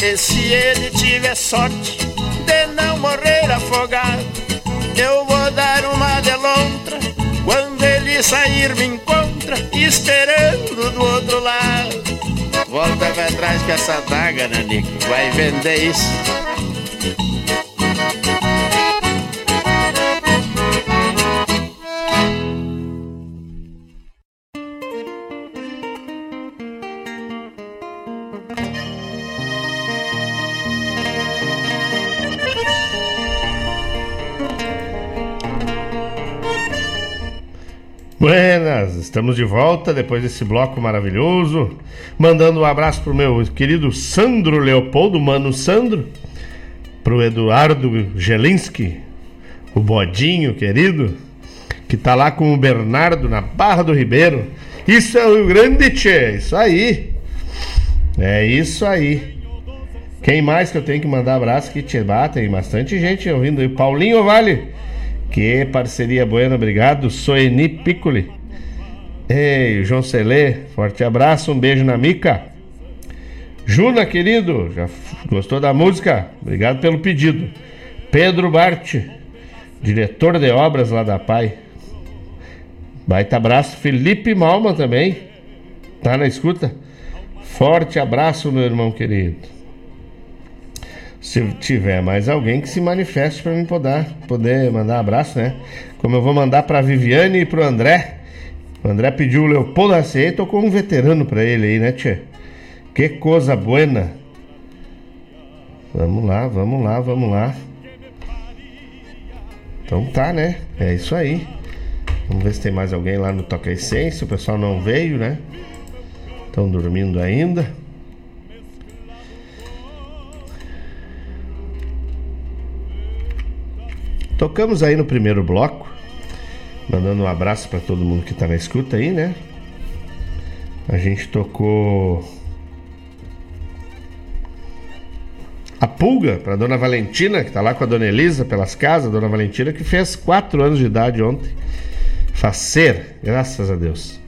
E se ele tiver sorte de não morrer afogado, eu vou dar uma de lontra. Quando ele sair, me encontra esperando do outro lado. Volta pra trás com essa daga, Nanico. Vai vender isso. Buenas, estamos de volta depois desse bloco maravilhoso. Mandando um abraço pro meu querido Sandro Leopoldo, mano Sandro. Pro Eduardo Gelinski, o bodinho querido, que tá lá com o Bernardo na Barra do Ribeiro. Isso é o Rio Grande, tchê, isso aí. É isso aí. Quem mais que eu tenho que mandar abraço que te tem bastante gente ouvindo aí. Paulinho Vale. Que parceria buena, obrigado. Soeni Piccoli. Ei, João Celê, forte abraço, um beijo na mica. Juna, querido, já gostou da música? Obrigado pelo pedido. Pedro Bart, diretor de obras lá da PAI. Baita abraço. Felipe Malman também. Tá na escuta? Forte abraço, meu irmão querido. Se tiver mais alguém que se manifeste para mim poder, poder mandar abraço, né? Como eu vou mandar para Viviane e para o André O André pediu o Leopoldo Acier e tocou um veterano pra ele aí, né, tchê? Que coisa buena. Vamos lá, vamos lá, vamos lá. Então tá, né? É isso aí. Vamos ver se tem mais alguém lá no Toca Essência. O pessoal não veio, né? Estão dormindo ainda. Tocamos aí no primeiro bloco. Mandando um abraço para todo mundo que tá na escuta aí, né? A gente tocou a pulga para dona Valentina, que tá lá com a dona Elisa pelas casas, dona Valentina que fez quatro anos de idade ontem. Facer, graças a Deus.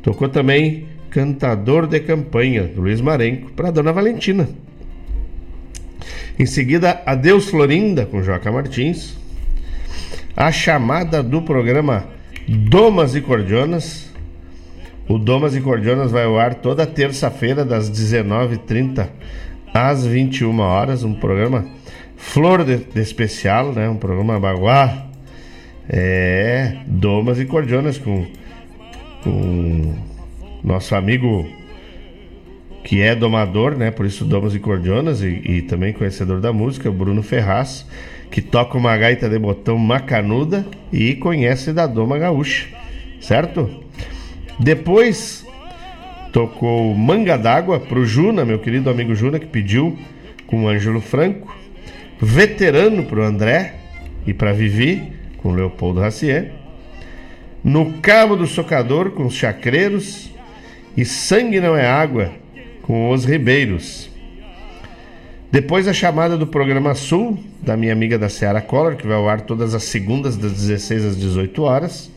Tocou também Cantador de Campanha, Luiz Marenco, para dona Valentina. Em seguida, Adeus Florinda, com Joca Martins a chamada do programa Domas e Cordionas. O Domas e Cordionas vai ao ar toda terça-feira, das 19h30 às 21 horas. Um programa Flor de, de Especial, né? um programa baguá. É, Domas e Cordionas com, com nosso amigo que é domador, né? Por isso Domas e Cordionas e, e também conhecedor da música, Bruno Ferraz que toca uma gaita de botão macanuda e conhece da Doma Gaúcha, certo? Depois tocou Manga d'Água pro Juna, meu querido amigo Juna, que pediu com o Ângelo Franco. Veterano pro André e para Vivi, com Leopoldo Racier. No Cabo do Socador, com os Chacreiros. E Sangue Não é Água, com os Ribeiros. Depois a chamada do programa Sul, da minha amiga da Seara Collor, que vai ao ar todas as segundas, das 16 às 18 horas.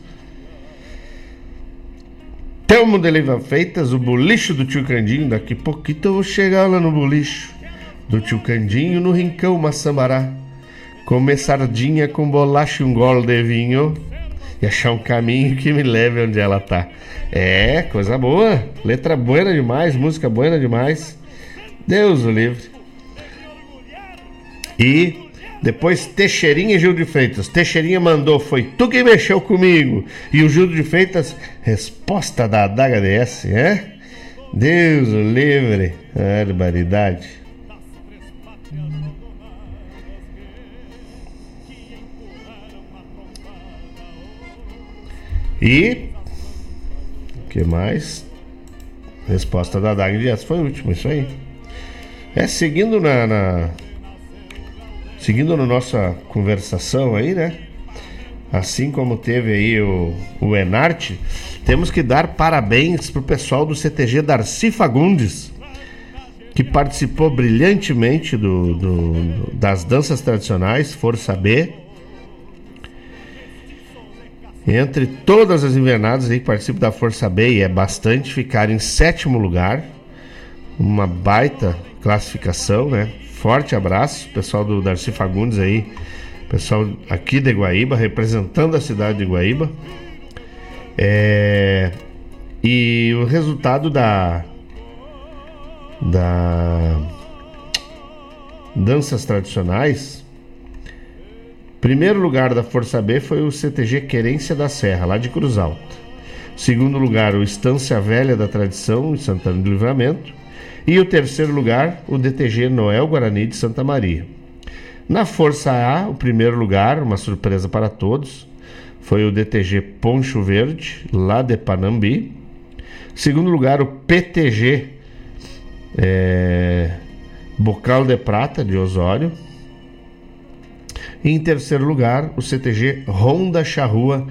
Telmo de Leiva Feitas, o bolicho do tio Candinho. Daqui pouquinho eu vou chegar lá no bolicho do tio Candinho, no Rincão Maçambará. Comer sardinha com bolacha e um gole de vinho. E achar um caminho que me leve onde ela tá. É, coisa boa. Letra boa demais, música boa demais. Deus o livre. E depois Teixeirinha e Gil de Freitas. Teixeirinha mandou, foi tu que mexeu comigo. E o Gil de Freitas, resposta da adaga DS, é? Deus o livre, barbaridade. E o que mais? Resposta da Adaga de foi o último, isso aí. É seguindo na, na Seguindo na nossa conversação aí, né? Assim como teve aí o, o Enarte, temos que dar parabéns pro pessoal do CTG Darcy Fagundes, que participou brilhantemente do, do, das danças tradicionais, Força B. Entre todas as invernadas aí que participam da Força B, e é bastante, ficaram em sétimo lugar. Uma baita classificação, né? Forte abraço, pessoal do Darcy Fagundes aí, pessoal aqui de Guaíba, representando a cidade de Guaíba. É, e o resultado da da danças tradicionais, primeiro lugar da Força B foi o CTG Querência da Serra, lá de Cruz Alta. Segundo lugar, o Estância Velha da Tradição, em Santana do Livramento. E o terceiro lugar, o DTG Noel Guarani de Santa Maria. Na Força A, o primeiro lugar, uma surpresa para todos, foi o DTG Poncho Verde, lá de Panambi. Segundo lugar, o PTG é, Bocal de Prata, de Osório. E em terceiro lugar, o CTG Ronda Charrua,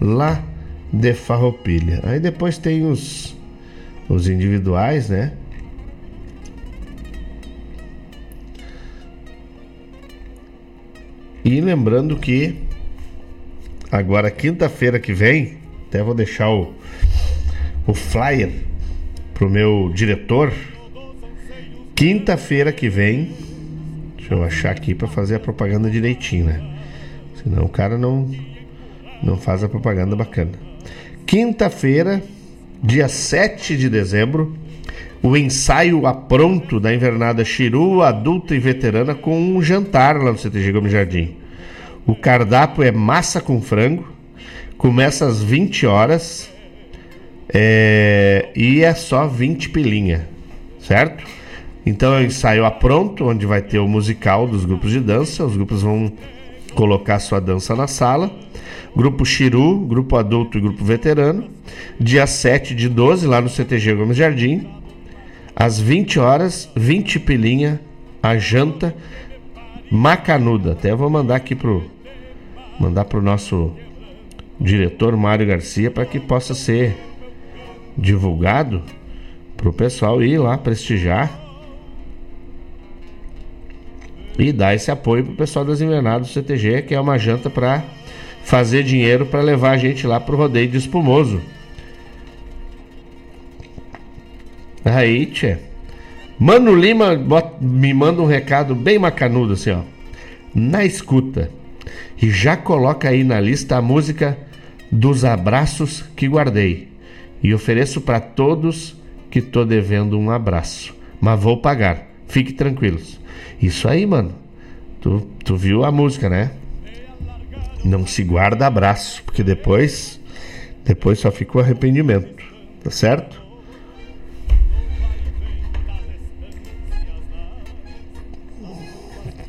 lá de Farroupilha. Aí depois tem os, os individuais, né? E lembrando que agora quinta-feira que vem, até vou deixar o, o flyer pro meu diretor. Quinta-feira que vem, deixa eu achar aqui para fazer a propaganda direitinho, né? Senão o cara não não faz a propaganda bacana. Quinta-feira, dia 7 de dezembro, o ensaio a pronto da invernada Chiru, adulta e veterana, com um jantar lá no CTG Gomes Jardim. O cardápio é massa com frango, começa às 20 horas. É, e é só 20 pilinha, certo? Então é o ensaio a pronto, onde vai ter o musical dos grupos de dança. Os grupos vão colocar sua dança na sala. Grupo Chiru, grupo adulto e grupo veterano. Dia 7 de 12, lá no CTG Gomes Jardim. Às 20 horas, 20 pilinha, a janta macanuda. Até vou mandar aqui pro mandar pro nosso diretor Mário Garcia para que possa ser divulgado pro pessoal ir lá prestigiar e dar esse apoio pro pessoal das invernadas do CTG, que é uma janta para fazer dinheiro para levar a gente lá pro rodeio de espumoso. Aí, tchê. Mano Lima bota, me manda um recado bem macanudo assim, ó. Na escuta. E já coloca aí na lista a música dos abraços que guardei. E ofereço para todos que tô devendo um abraço. Mas vou pagar. Fique tranquilos. Isso aí, mano. Tu, tu viu a música, né? Não se guarda abraço, porque depois depois só fica o arrependimento. Tá certo?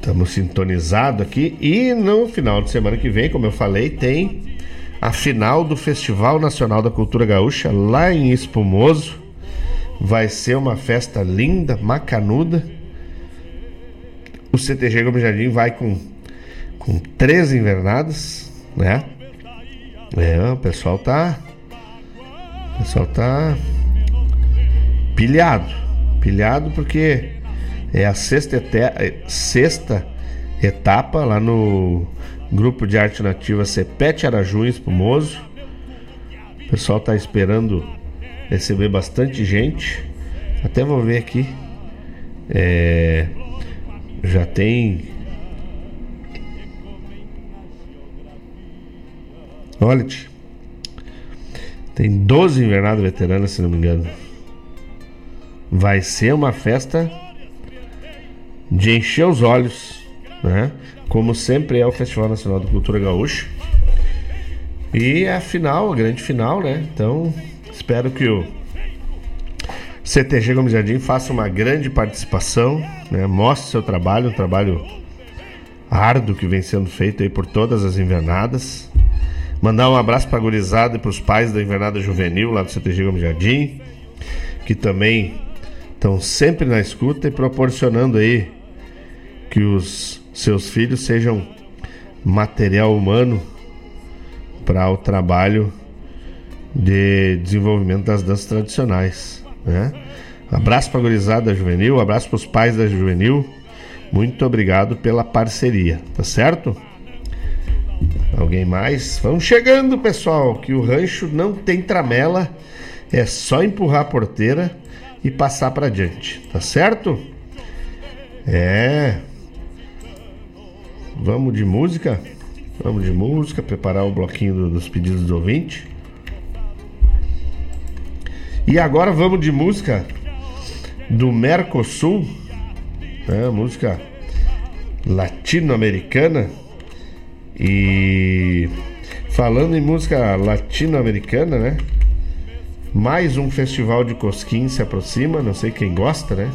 Estamos sintonizados aqui e no final de semana que vem, como eu falei, tem a final do Festival Nacional da Cultura Gaúcha lá em Espumoso. Vai ser uma festa linda, macanuda. O CTG Gomes Jardim vai com, com três invernadas, né? É, o pessoal tá. O pessoal tá pilhado. Pilhado porque é a sexta, ete- sexta etapa lá no grupo de arte nativa Cepete Araju em Espumoso. O pessoal tá esperando receber bastante gente. Até vou ver aqui. É, já tem. Olha, tem 12 invernadas veteranas, se não me engano. Vai ser uma festa de encher os olhos, né? Como sempre é o Festival Nacional da Cultura Gaúcha. E é a final, a grande final, né? Então, espero que o CTG Gomes Jardim faça uma grande participação, né? Mostre seu trabalho, um trabalho árduo que vem sendo feito aí por todas as invernadas. Mandar um abraço para a gurizada e para os pais da invernada juvenil lá do CTG Gomes Jardim, que também estão sempre na escuta e proporcionando aí que os seus filhos sejam material humano para o trabalho de desenvolvimento das danças tradicionais, né? Abraço para a gurizada juvenil, abraço para os pais da juvenil. Muito obrigado pela parceria, tá certo? Alguém mais? Vamos chegando, pessoal, que o rancho não tem tramela, é só empurrar a porteira e passar para diante, tá certo? É. Vamos de música? Vamos de música, preparar o bloquinho do- dos pedidos do ouvinte. E agora vamos de música do Mercosul, né? música latino-americana. E falando em música latino-americana, né? Mais um festival de cosquinha se aproxima, não sei quem gosta, né?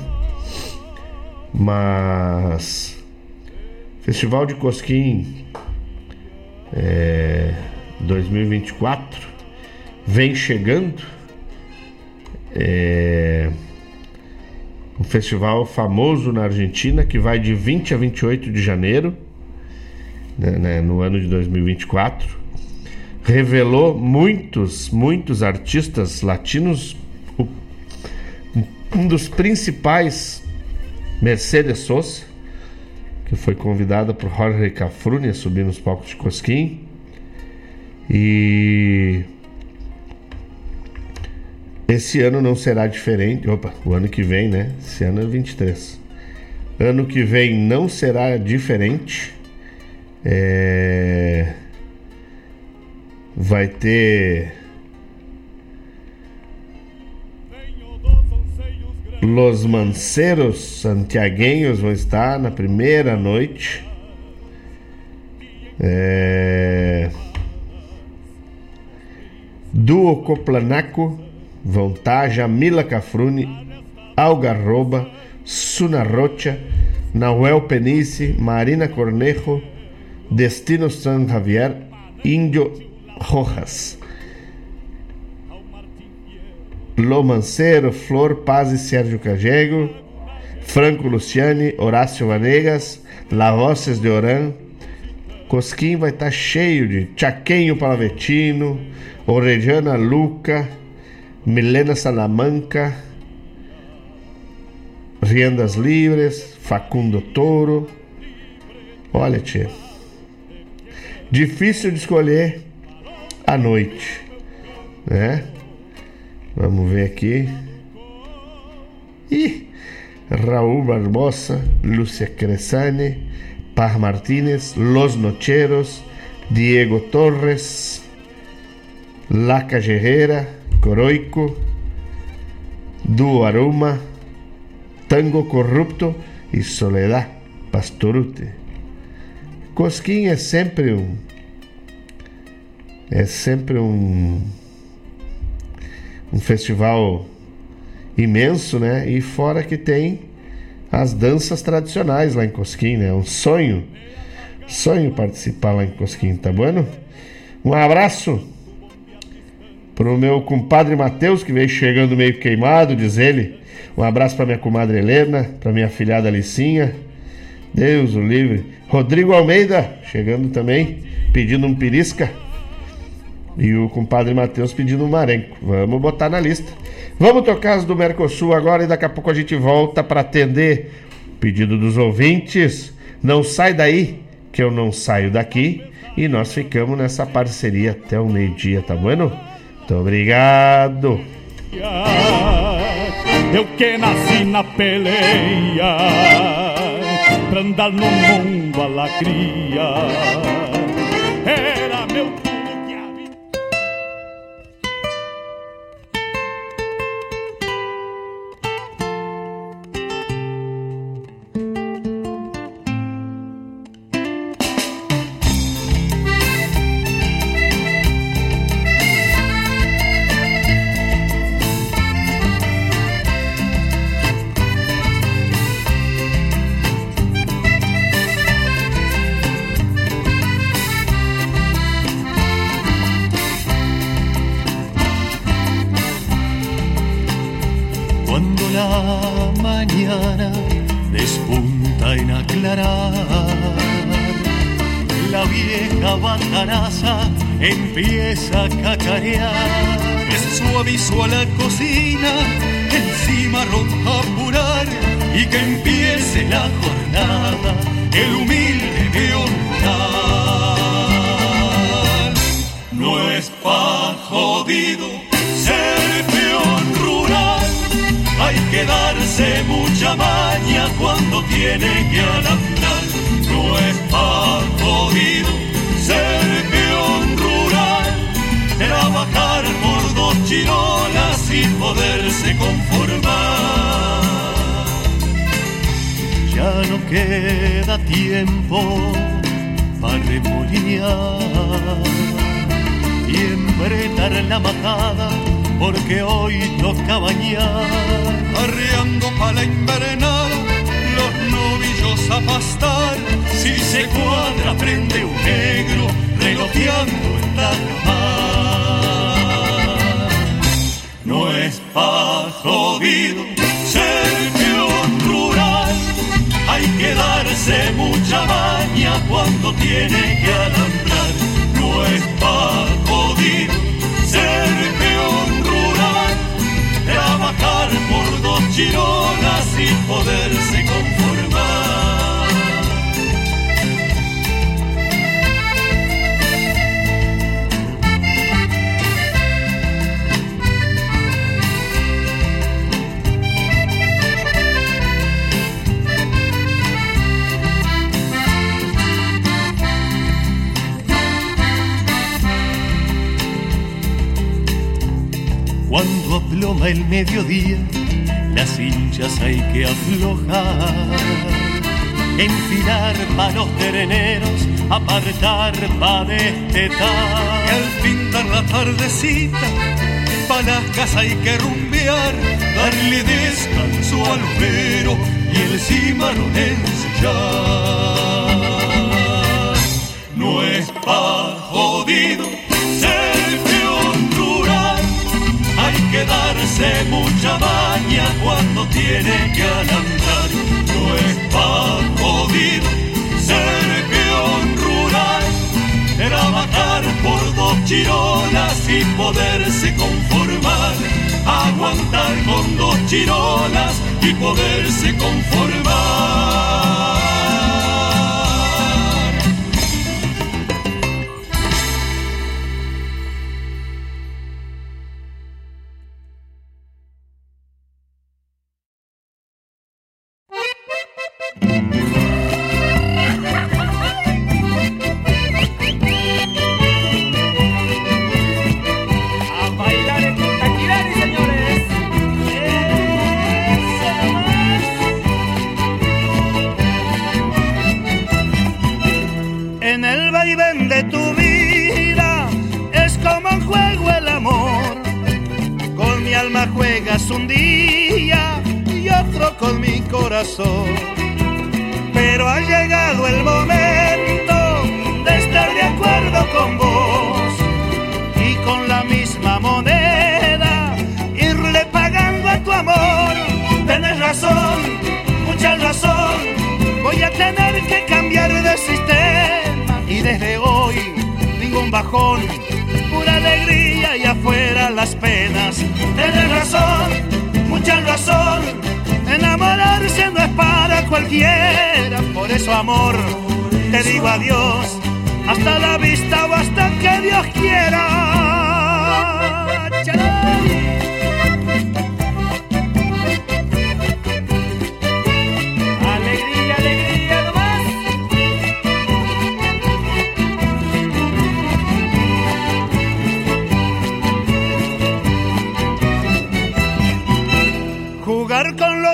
Mas Festival de Cosquim é, 2024 vem chegando. É um festival famoso na Argentina que vai de 20 a 28 de janeiro, né, né, no ano de 2024. Revelou muitos, muitos artistas latinos. Um dos principais, Mercedes Sosa, que foi convidada por Jorge Cafrune a subir nos palcos de Cosquim. E esse ano não será diferente. Opa, o ano que vem, né? Esse ano é 23. Ano que vem não será diferente. É... Vai ter. Los Manceros Santiagueños vão estar na primeira noite. É... Duo Coplanaco Vontaja, Mila Cafrune, Algarroba, Suna Rocha, Nahuel Penice, Marina Cornejo, Destino San Javier, Índio Rojas. Lomancero, Flor Paz e Sérgio Cajego, Franco Luciane, Horácio Vanegas, La Roces de Oran. Cosquim vai estar tá cheio de Chaquenho Palavetino, Orejana Luca, Milena Salamanca, Riendas Livres, Facundo Toro. Olha, tia. Difícil de escolher a noite, né? Vamos ver aqui. Ih, Raúl Barbosa, Lúcia Cresane, Paz Martínez, Los Nocheros, Diego Torres, La Callejeira, Coroico, Duo Aroma, Tango Corrupto e Soledad Pastorute. Cosquim é sempre um. É sempre um. Um festival imenso, né? E fora que tem as danças tradicionais lá em Cosquim, né? Um sonho, sonho participar lá em Cosquim, tá bom? Um abraço pro meu compadre Matheus, que veio chegando meio queimado, diz ele. Um abraço para minha comadre Helena, para minha filhada Alicinha. Deus o livre. Rodrigo Almeida, chegando também, pedindo um pirisca. E o compadre Matheus pedindo um marenco. Vamos botar na lista. Vamos tocar as do Mercosul agora e daqui a pouco a gente volta para atender o pedido dos ouvintes. Não sai daí, que eu não saio daqui. E nós ficamos nessa parceria até o meio-dia, tá bueno? Muito obrigado. Eu que nasci na peleia, pra andar no mundo a a cacarear. Es suavizo a la cocina, encima roja apurar y que empiece la jornada el humilde peonal. No es pa' jodido ser peón rural, hay que darse mucha maña cuando tiene que alambrar. No poderse conformar. Ya no queda tiempo para remolinar y embretar la matada porque hoy toca bañar. Arreando para la los novillos a pastar. Si se cuadra, prende un negro relojeando en la cama. Pa' jodido ser peón rural, hay que darse mucha maña cuando tiene que alambrar. No es pa' jodido ser peón rural, trabajar por dos chirolas y poderse conformar. Cuando aploma el mediodía, las hinchas hay que aflojar. Enfilar pa' los terneros, apartar pa' destetar. Y al pintar la tardecita, pa' la casa hay que rumbear, darle descanso al obrero y el cimarrón ensillar. No es pa' darse mucha baña cuando tiene que alambrar. No es pa' jodido ser peón rural, trabajar por dos chirolas y poderse conformar, aguantar con dos chirolas y poderse conformar. Un día y otro con mi corazón. Pero ha llegado el momento de estar de acuerdo con vos y con la misma moneda irle pagando a tu amor. Tienes razón, mucha razón. Voy a tener que cambiar de sistema y desde hoy ningún bajón, alegría y afuera las penas. Tienes razón, mucha razón. Enamorarse no es para cualquiera, por eso amor, te digo adiós. Hasta la vista o hasta que Dios quiera.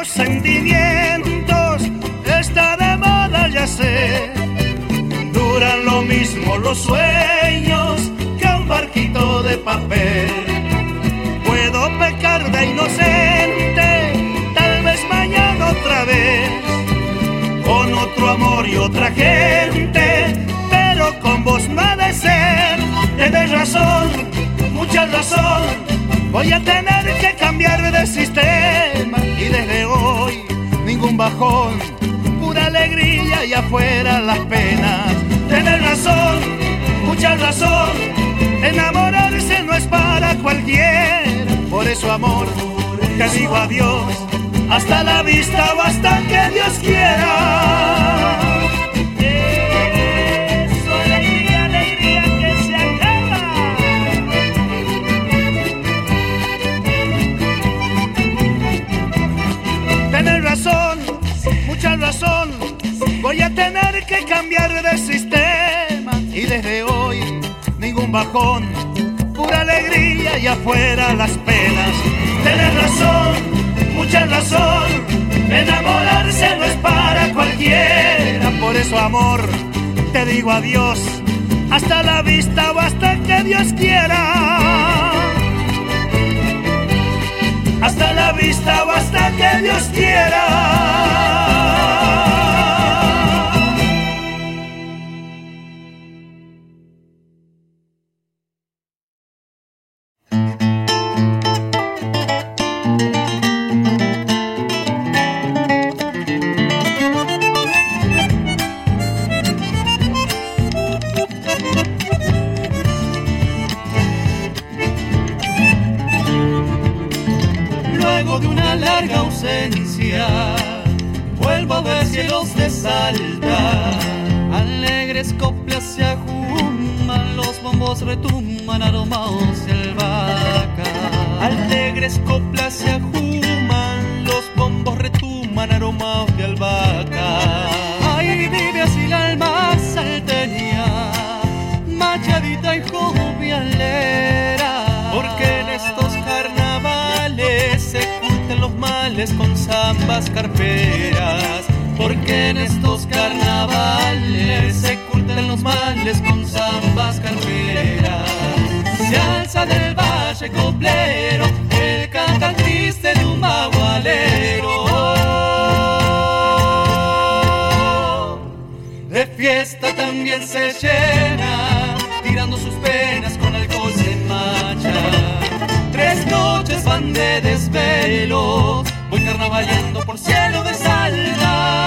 Los sentimientos está de moda, ya sé. Duran lo mismo los sueños que un barquito de papel. Puedo pecar de inocente, tal vez mañana otra vez, con otro amor y otra gente, pero con vos no ha de ser. Tienes razón, mucha razón, voy a tener que pura alegría y afuera las penas. Tienes razón, mucha razón, enamorarse no es para cualquiera, por eso amor, te digo adiós, hasta la vista o hasta que Dios quiera. Voy a tener que cambiar de sistema y desde hoy ningún bajón, pura alegría y afuera las penas. Tienes razón, mucha razón. Enamorarse no es para cualquiera, por eso amor, te digo adiós. Hasta la vista o hasta que Dios quiera hasta la vista o hasta que Dios quiera. estos carnavales se curten los males con zambas camperas. Se alza del valle coplero el cantar triste de un bagualero. De fiesta también se llena, tirando sus penas con alcohol en marcha. Tres noches van de desvelo, voy carnavaleando por cielo de salda.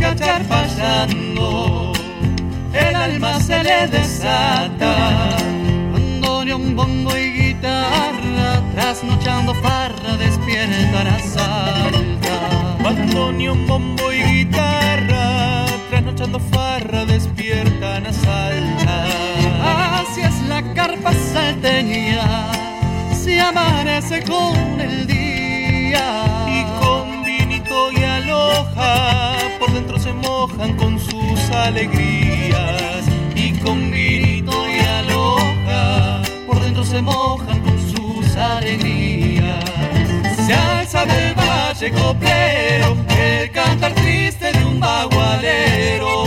Cantar pasando, el alma se le desata. Un bombo y guitarra, trasnochando farra, despierta salta. Un bombo y guitarra, trasnochando farra, despierta la salta. Así es la carpa salteña, se amanece con el día. Y con vinito y aloja, se mojan con sus alegrías. Y con vinito y aloja, por dentro se mojan con sus alegrías. Se alza del valle coplero, el cantar triste de un bagualero.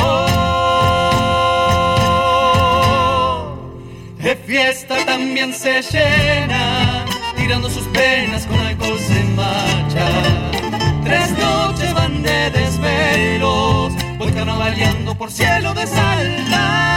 De fiesta también se llena, tirando sus penas con voy carnavaleando por cielo de salda.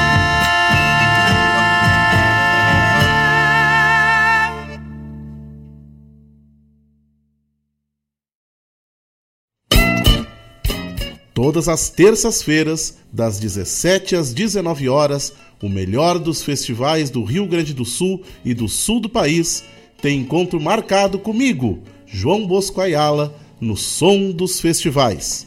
Todas as terças-feiras, das 17 às 19 horas, o melhor dos festivais do Rio Grande do Sul e do sul do país tem encontro marcado comigo, João Bosco Ayala, no Som dos Festivais.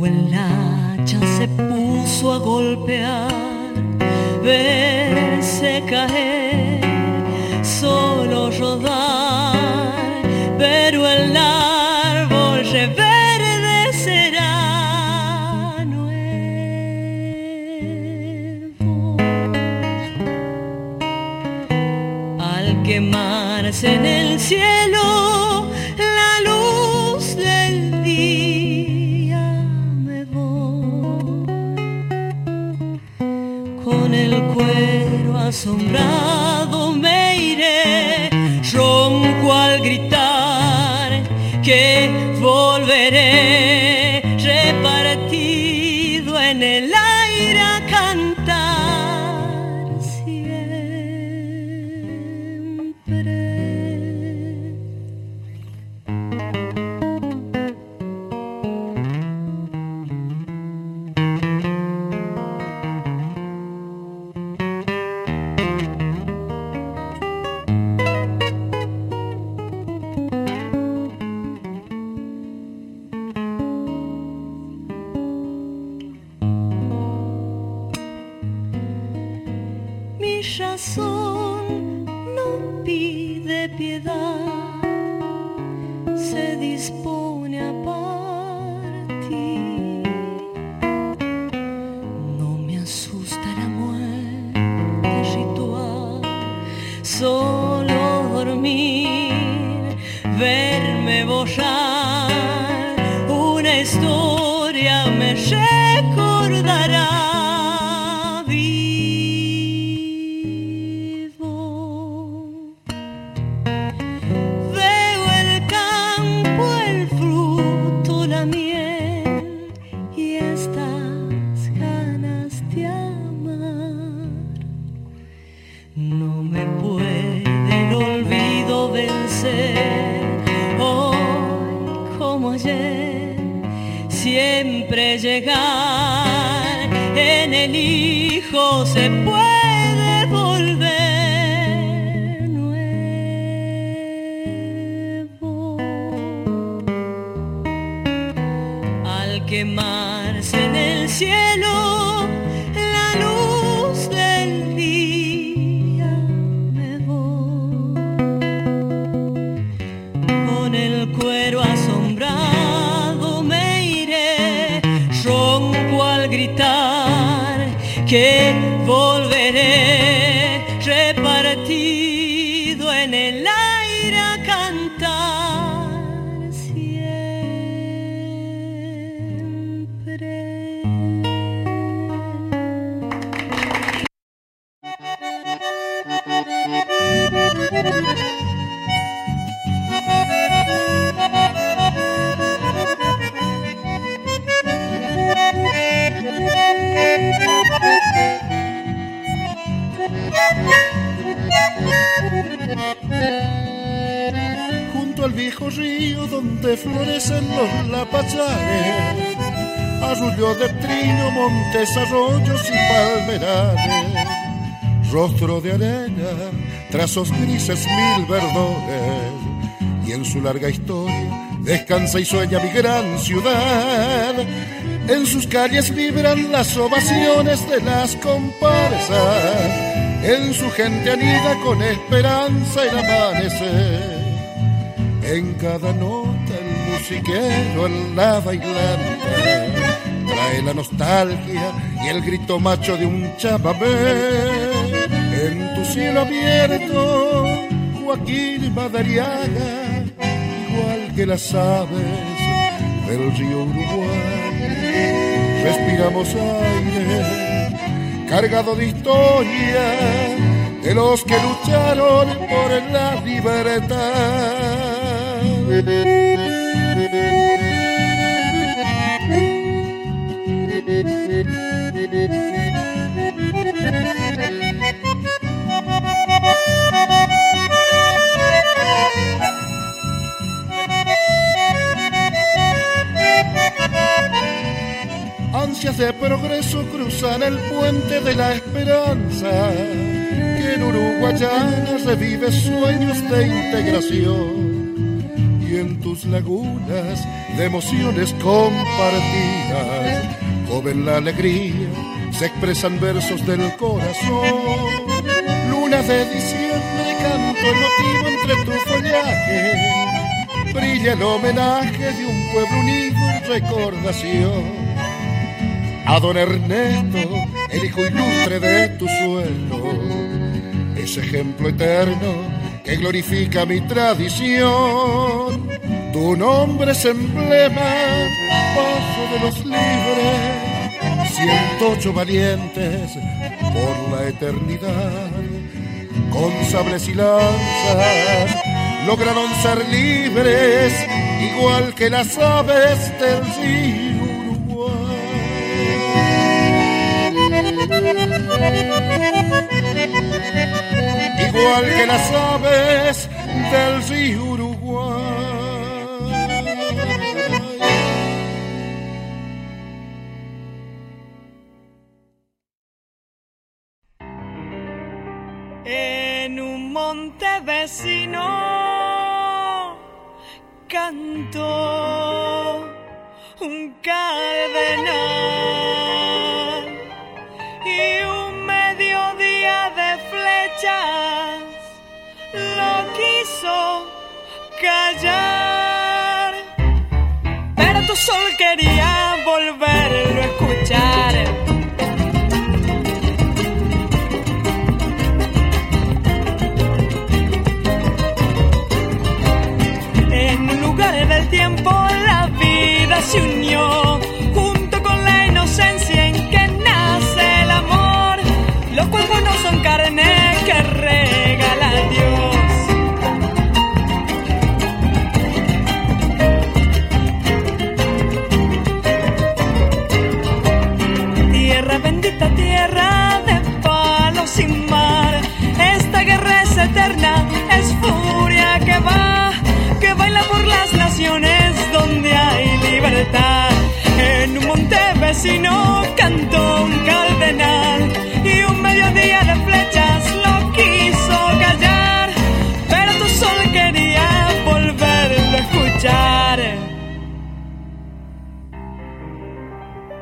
Luego el hacha se puso a golpear, verse caer, grises, mil verdones, y en su larga historia descansa y sueña mi gran ciudad. En sus calles vibran las ovaciones de las comparsas, en su gente anida con esperanza el amanecer. En cada nota el musiquero en la bailanta trae la nostalgia y el grito macho de un chamamé. En tu cielo abierto, Joaquín Madariaga, igual que las aves del río Uruguay, respiramos aire cargado de historia de los que lucharon por la Ansias de progreso cruzan el puente de la esperanza, que en Uruguayana revive sueños de integración. Y en tus lagunas de emociones compartidas, joven la alegría, se expresan versos del corazón. Luna de diciembre, canto emotivo entre tu follaje, brilla el homenaje de un pueblo unido en recordación a don Ernesto, el hijo ilustre de tu suelo, ese ejemplo eterno que glorifica mi tradición. Tu nombre es emblema, paso de los libres, 108 valientes por la eternidad, con sables y lanzas lograron ser libres, igual que las aves del río igual que las aves del río Uruguay. En un monte vecino cantó un cardenal tiempo la vida se unió las naciones donde hay libertad. En un monte vecino cantó un cardenal y un mediodía de flechas lo quiso callar, pero tu sol quería volverlo a escuchar.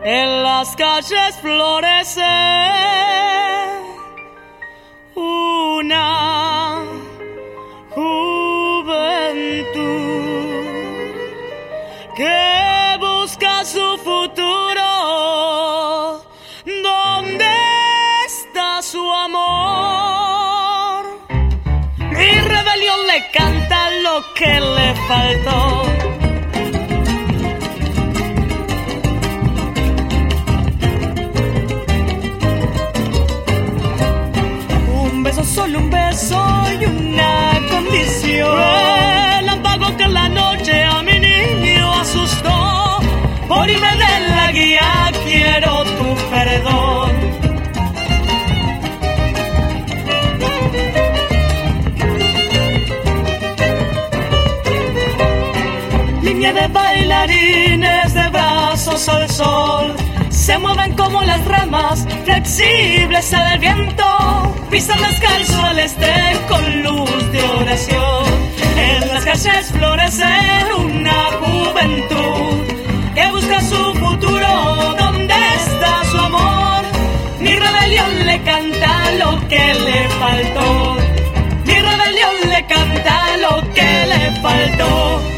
En las calles florece que le faltó. Un beso, solo un beso y una condición. De bailarines de brazos al sol. Se mueven como las ramas, flexibles al viento. Pisan descalzo al este con luz de oración. En las calles florece una juventud que busca su futuro. ¿Dónde está su amor? Mi rebelión le canta lo que le faltó. Mi rebelión le canta lo que le faltó.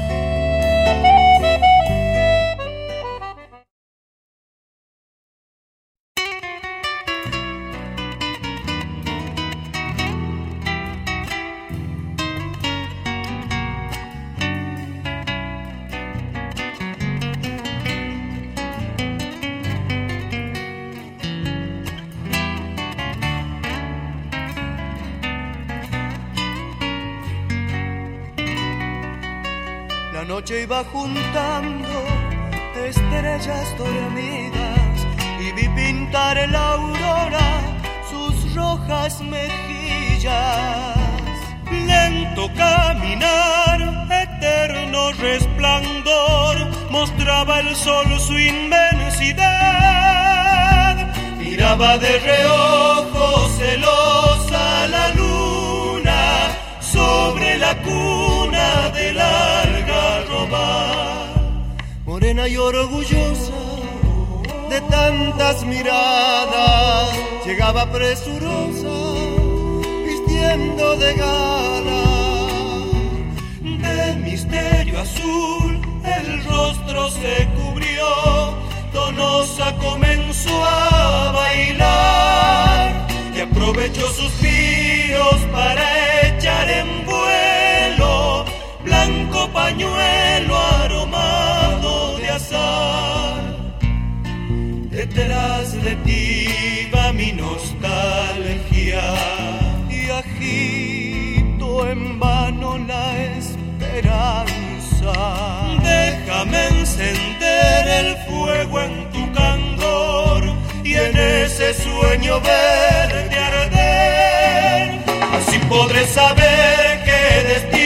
podré saber que destino.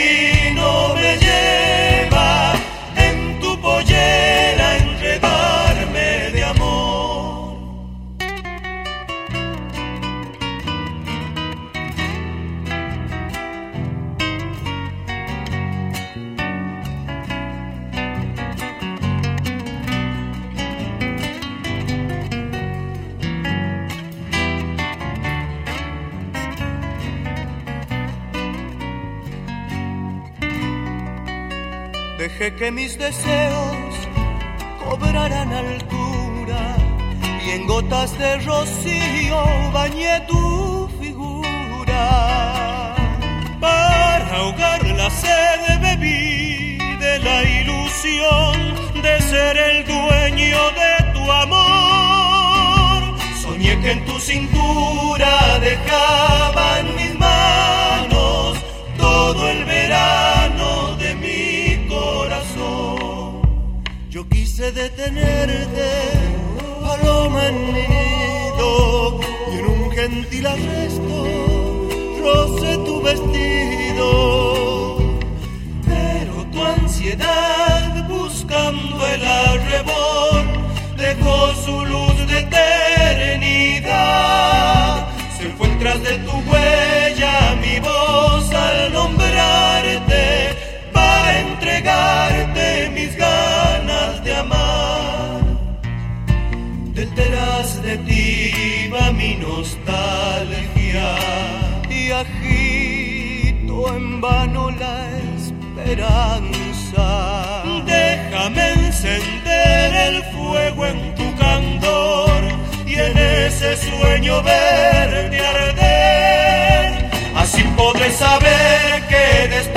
Que mis deseos cobraran altura y en gotas de rocío bañé tu figura. Para ahogar la sed bebí de la ilusión de ser el dueño de tu amor. Soñé que en tu cintura dejaban mis quise detenerte, paloma en mi nido, y en un gentil arresto roce tu vestido. Pero tu ansiedad buscando el arrebol dejó su luz de eternidad. Se fue tras de tu huella mi vano la esperanza. Déjame encender el fuego en tu candor y en ese sueño verte arder. Así podré saber qué destino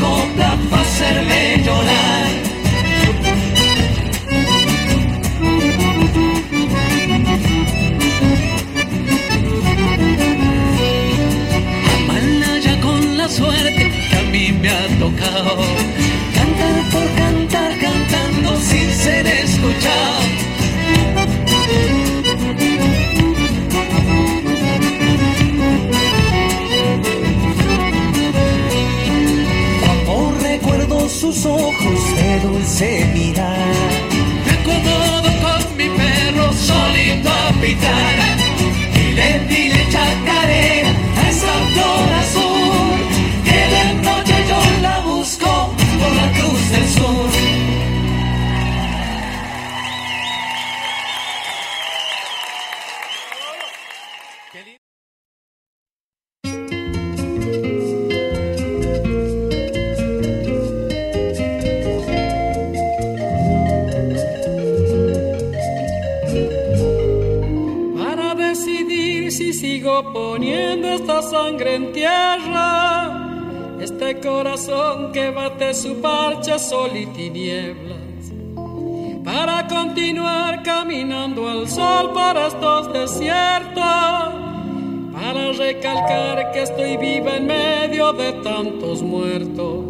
copla para hacerme llorar. Amarla ya con la suerte que a mí me ha tocado. Cantar por cantar, cantando sin ser escuchado. Sus ojos de dulce mirar, me acomodo con mi perro solito a pitar. Dile, dile chacarera a esa flor corte su parche sol y tinieblas, para continuar caminando al sol por estos desiertos, para recalcar que estoy viva en medio de tantos muertos,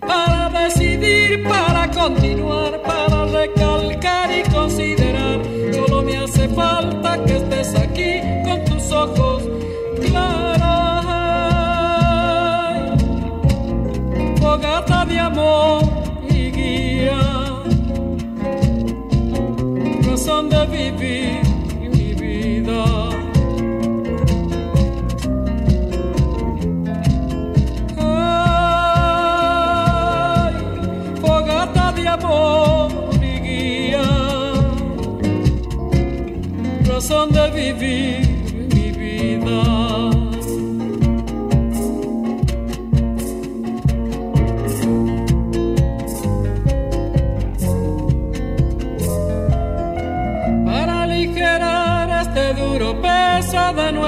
para decidir, para continuar, para recalcar y considerar, solo me hace falta que estés aquí con tus ojos trata de amor e guia, razão de viver minha vida. Ay, fogata de amor e guia, razão de viver.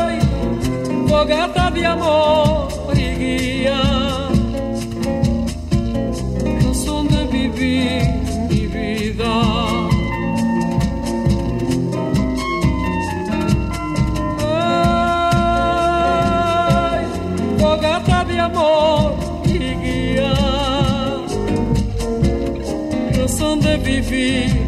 Ay, fogata de amor y guía. Razón de vivir mi vida. Ay, fogata de amor y guía, razón de vivir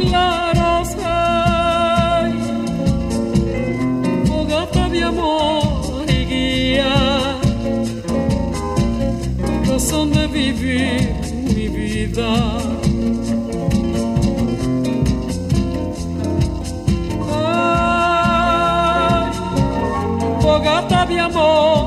claros. Ay, fogata de amor y guía, razón de vivir mi vida. Ay, fogata de amor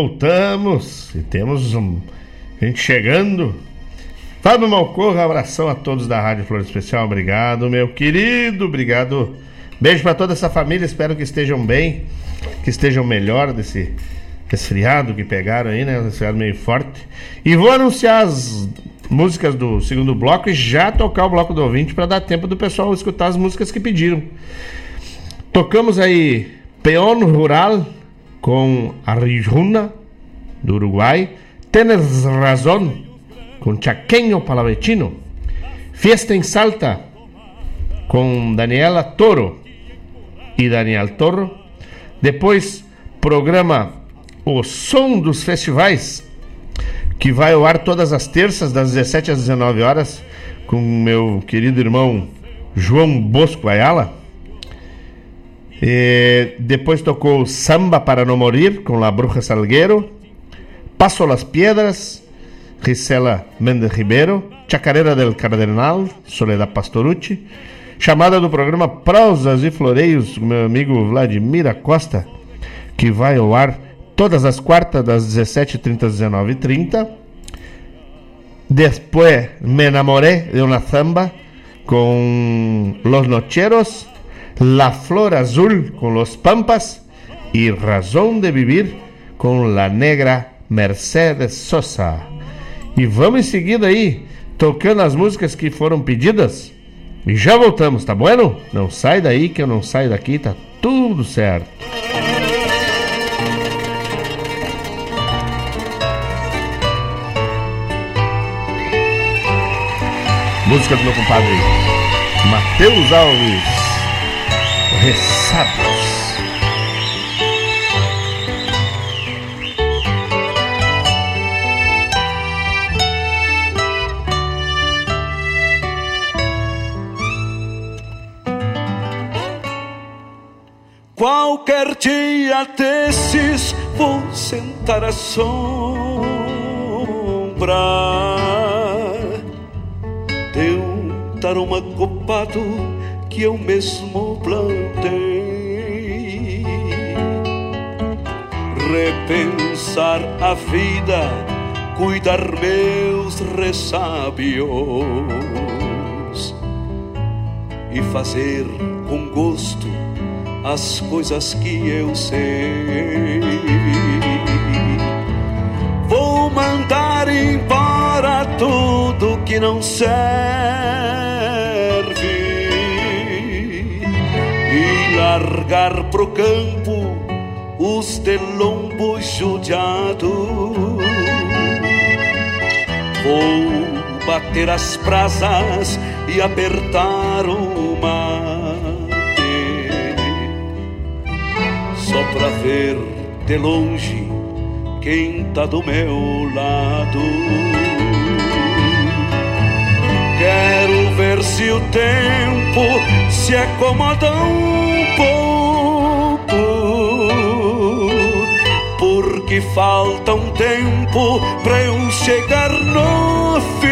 Voltamos e temos um, gente chegando. Fábio Malcorra, abração a todos da Rádio Flor Especial. Obrigado, meu querido. Obrigado. Beijo para toda essa família. Espero que estejam bem, que estejam melhor desse resfriado que pegaram aí, né? Resfriado meio forte. E vou anunciar as músicas do segundo bloco e já tocar o bloco do ouvinte para dar tempo do pessoal escutar as músicas que pediram. Tocamos aí Peão Rural com Arjuna, do Uruguai. Tienes Razón, com Chaqueño Palavecino. Fiesta em Salta, com Daniela Toro e Daniel Toro. Depois, programa O Som dos Festivais, que vai ao ar todas as terças, das 17 às 19 horas, com meu querido irmão João Bosco Ayala. Eh, depois tocou Samba para Não Morir com La Bruja Salgueiro, Passo las Piedras, Gisela Mendes Ribeiro, Chacarera del Cardenal, Soledad Pastorucci, chamada do programa Prosas e Floreios, com meu amigo Vladimir Acosta, que vai ao ar todas as quartas, das 17h30 às 19h30. Depois me enamoré de una samba con Los Nocheros, La Flor Azul con Los Pampas y Razón de Vivir com La Negra Mercedes Sosa. E vamos em seguida aí, tocando as músicas que foram pedidas. E já voltamos, tá bueno? Não sai daí que eu não saio daqui, tá tudo certo. Música do meu compadre Matheus Alves. Ressalvas. Qualquer dia desses vou sentar à sombra, Deu um taroma copado que eu mesmo plantei. Repensar a vida, cuidar meus ressábios e fazer com gosto as coisas que eu sei. Vou mandar embora tudo que não serve largar pro campo os telombos judiados. Vou bater as brasas e apertar o só pra ver de longe quem tá do meu lado. Quero ver se o tempo se acomoda um pouco, porque falta um tempo pra eu chegar no fim.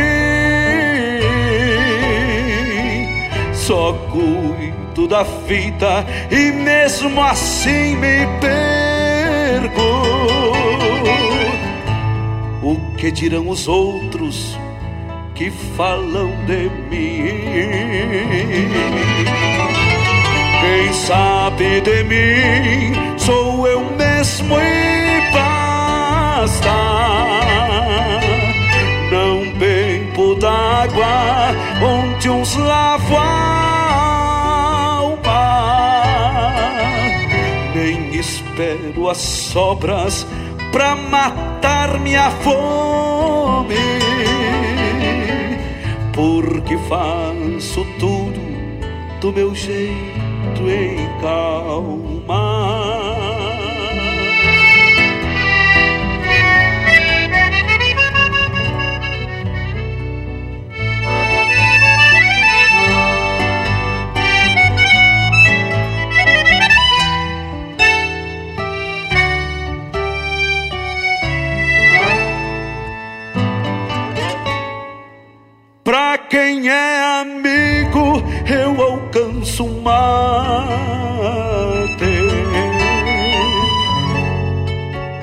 Só cuido da vida e mesmo assim me perco. O que dirão os outros que falam de mim? Quem sabe de mim sou eu mesmo e basta. Não bebo d'água onde uns lavam espero as sobras pra matar minha fome, porque faço tudo do meu jeito em calma. Quem é amigo, eu alcanço mate.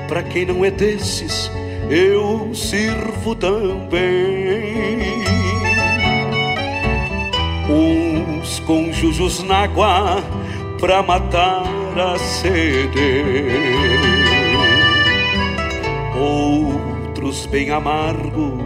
Para quem não é desses, eu sirvo também. Uns conjujos na água pra matar a sede. Outros bem amargo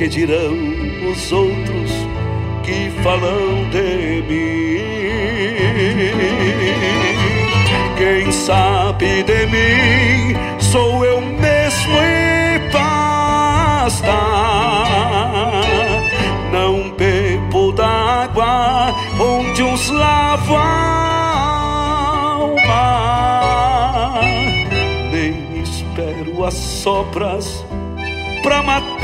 que dirão os outros que falam de mim? Quem sabe de mim sou eu mesmo e basta. Não bebo d'água onde uns lavam as sopras pra matar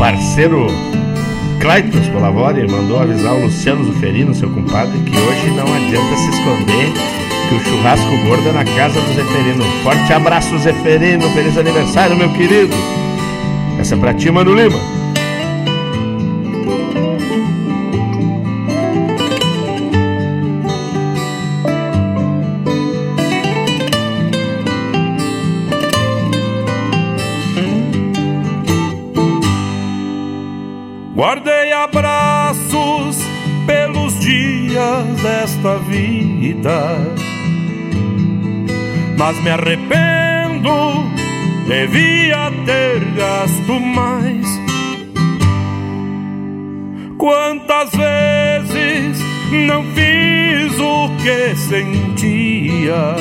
Parceiro Claitos Polavori mandou avisar o Luciano Zuferino, seu compadre, que hoje não adianta se esconder que o churrasco gordo é na casa do Zeferino. Forte abraço, Zeferino. Feliz aniversário, meu querido. Essa é pra ti, Mano Lima. Mas me arrependo, devia ter gasto mais. Quantas vezes não fiz o que sentia,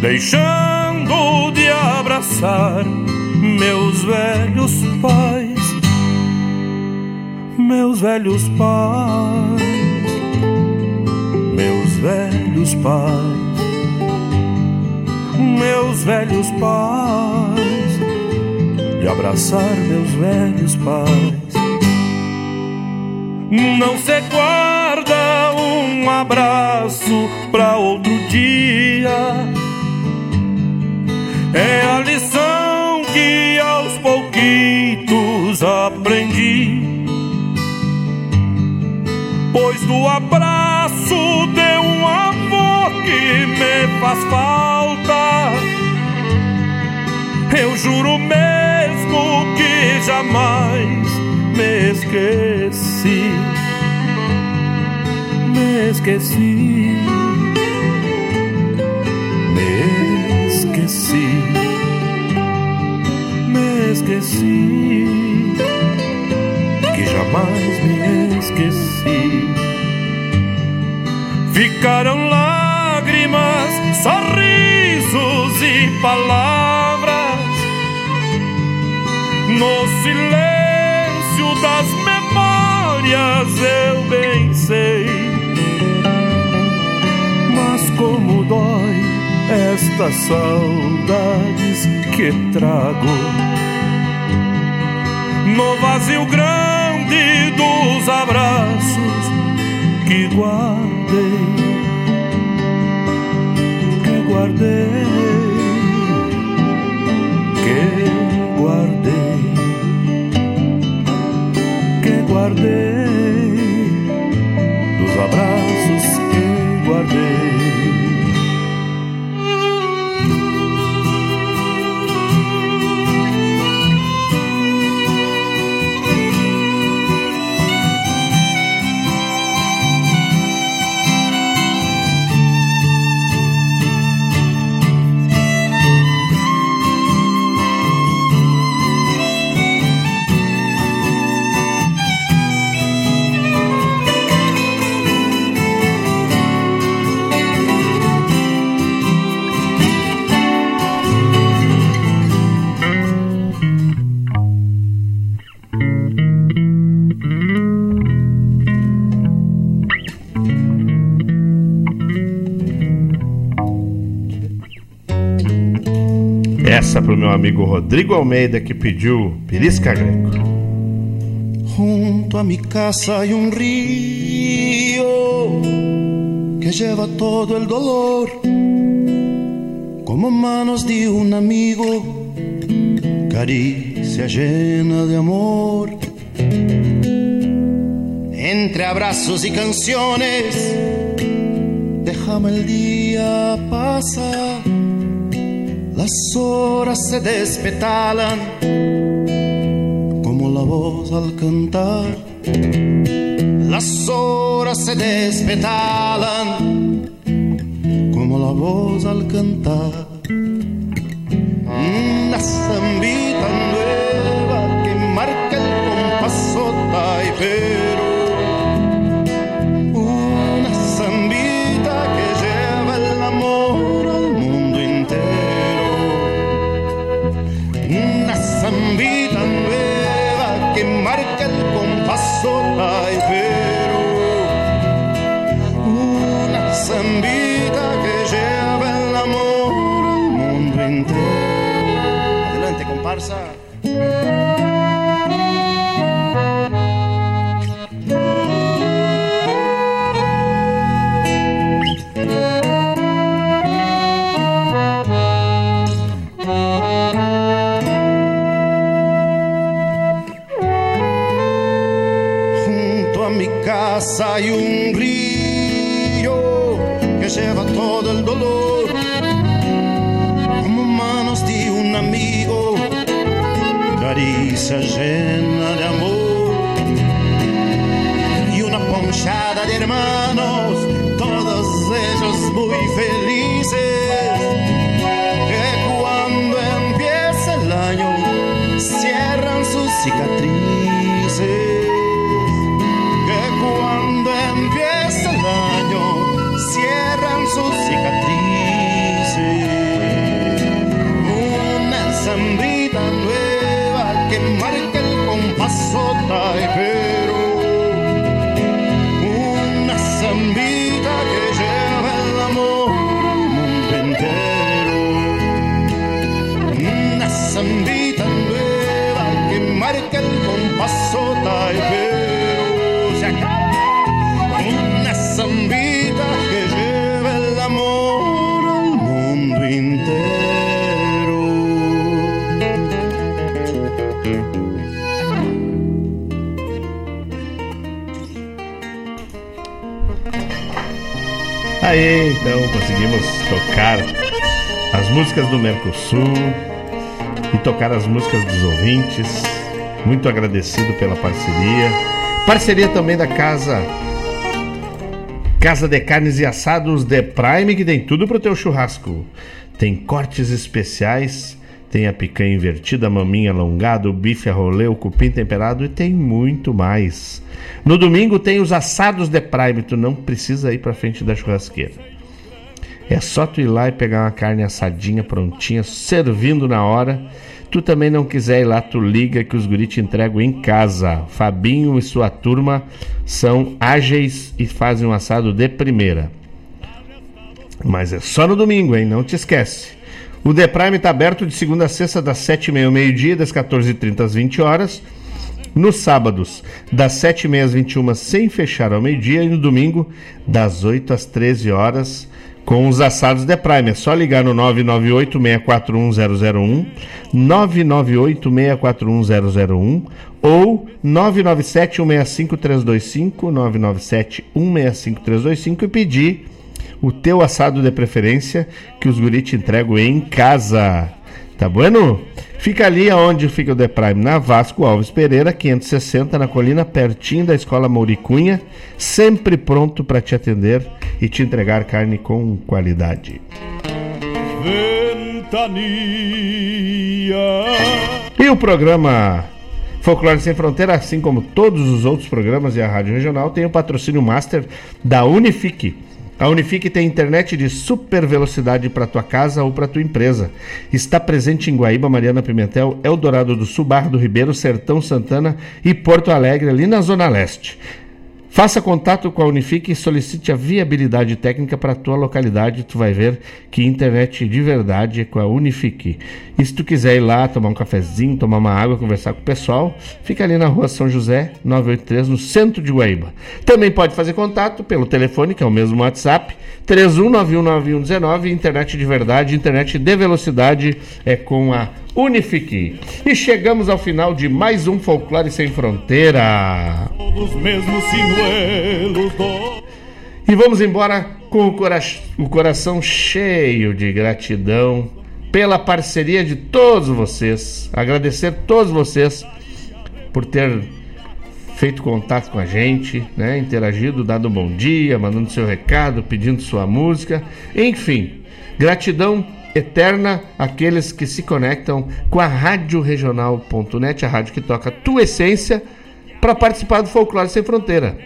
deixando de abraçar meus velhos pais, meus velhos pais, meus velhos pais, meus velhos pais, de abraçar meus velhos pais. Não se guarda um abraço pra outro dia. É a lição que aos pouquitos aprendi. Pois do abraço de amor que me faz falta, eu juro mesmo que jamais me esqueci. Me esqueci. Me esqueci. Me esqueci. Que jamais me esqueci. Ficaram lágrimas, sorrisos e palavras no silêncio das memórias eu bem sei. Mas como dói estas saudades que trago. No vazio grande dos abraços que guardei, guardei, que guardei, que guardei, dos abraços que guardei. Essa pro meu amigo Rodrigo Almeida que pediu Pirisca Greco. Junto a mi casa hay un río que lleva todo el dolor, como manos de un amigo, caricia llena de amor. Entre abrazos y canciones, déjame el día pasar, las horas se despetalan como la voz al cantar. Las horas se despetalan como la voz al cantar. Una zambita nueva que marca el compaso taipero. Caricia llena de então, conseguimos tocar as músicas do Mercosul e tocar as músicas dos ouvintes. Muito agradecido pela parceria. Parceria também da Casa Casa de Carnes e Assados The Prime, que tem tudo pro teu churrasco. Tem cortes especiais, tem a picanha invertida, a maminha alongada, o bife a rolê, o cupim temperado e tem muito mais. No domingo tem os assados The Prime, tu não precisa ir pra frente da churrasqueira. É só tu ir lá e pegar uma carne assadinha prontinha, servindo na hora. Tu também não quiser ir lá, tu liga que os guri te entregam em casa. Fabinho e sua turma são ágeis e fazem um assado de primeira. Mas é só no domingo, hein? Não te esquece. O The Prime está aberto de segunda a sexta, das 7h30 ao meio-dia, das 14h30 às 20 horas. Nos sábados, das 7h30 às 21 sem fechar ao meio-dia. E no domingo, das 8 às 13 horas, com os assados The Prime. É só ligar no 998-641-001, 998-641-001 ou 997-165-325, 997-165-325 e pedir o teu assado de preferência que os guri te entregam em casa. Tá bueno? Fica ali aonde fica o The Prime, na Vasco Alves Pereira, 560, na colina, pertinho da Escola Mauricunha, sempre pronto para te atender e te entregar carne com qualidade. Ventania. E o programa Folclore Sem Fronteira, assim como todos os outros programas e a Rádio Regional, tem o patrocínio master da Unifique. A Unifique tem internet de super velocidade para tua casa ou para tua empresa. Está presente em Guaíba, Mariana Pimentel, Eldorado do Sul, Barra do Ribeiro, Sertão Santana e Porto Alegre, ali na Zona Leste. Faça contato com a Unifique e solicite a viabilidade técnica para a tua localidade. Tu vai ver que internet de verdade é com a Unifique. E se tu quiser ir lá tomar um cafezinho, tomar uma água, conversar com o pessoal, fica ali na rua São José, 983, no centro de Guaíba. Também pode fazer contato pelo telefone, que é o mesmo WhatsApp, 31919119, internet de verdade, internet de velocidade é com a Unifique. E chegamos ao final de mais um Folclore Sem Fronteira. E vamos embora com o, cora o coração cheio de gratidão pela parceria de todos vocês. Agradecer a todos vocês por ter feito contato com a gente, né? interagido, dado um bom dia, mandando seu recado, pedindo sua música. Enfim, gratidão eterna àqueles que se conectam com a Rádio Regional.net, a rádio que toca tua essência, para participar do Folclore Sem Fronteira.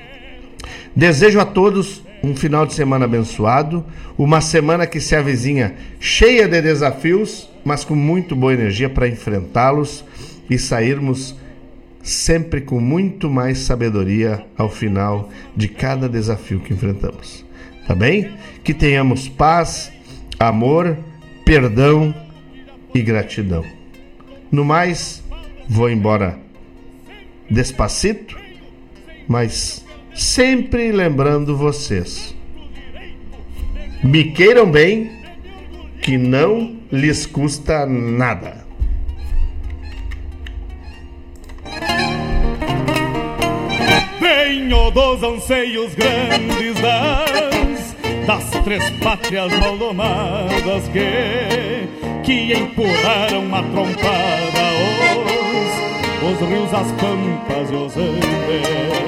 Desejo a todos um final de semana abençoado, uma semana que se avizinha cheia de desafios, mas com muito boa energia para enfrentá-los e sairmos sempre com muito mais sabedoria ao final de cada desafio que enfrentamos. Tá bem? Que tenhamos paz, amor, perdão e gratidão. No mais, vou embora despacito, mas sempre lembrando vocês. Me queiram bem, que não lhes custa nada. Venho dos anseios grandes das, das três pátrias maldomadas que, que empurraram uma trompada os, os rios, as pampas e os andes.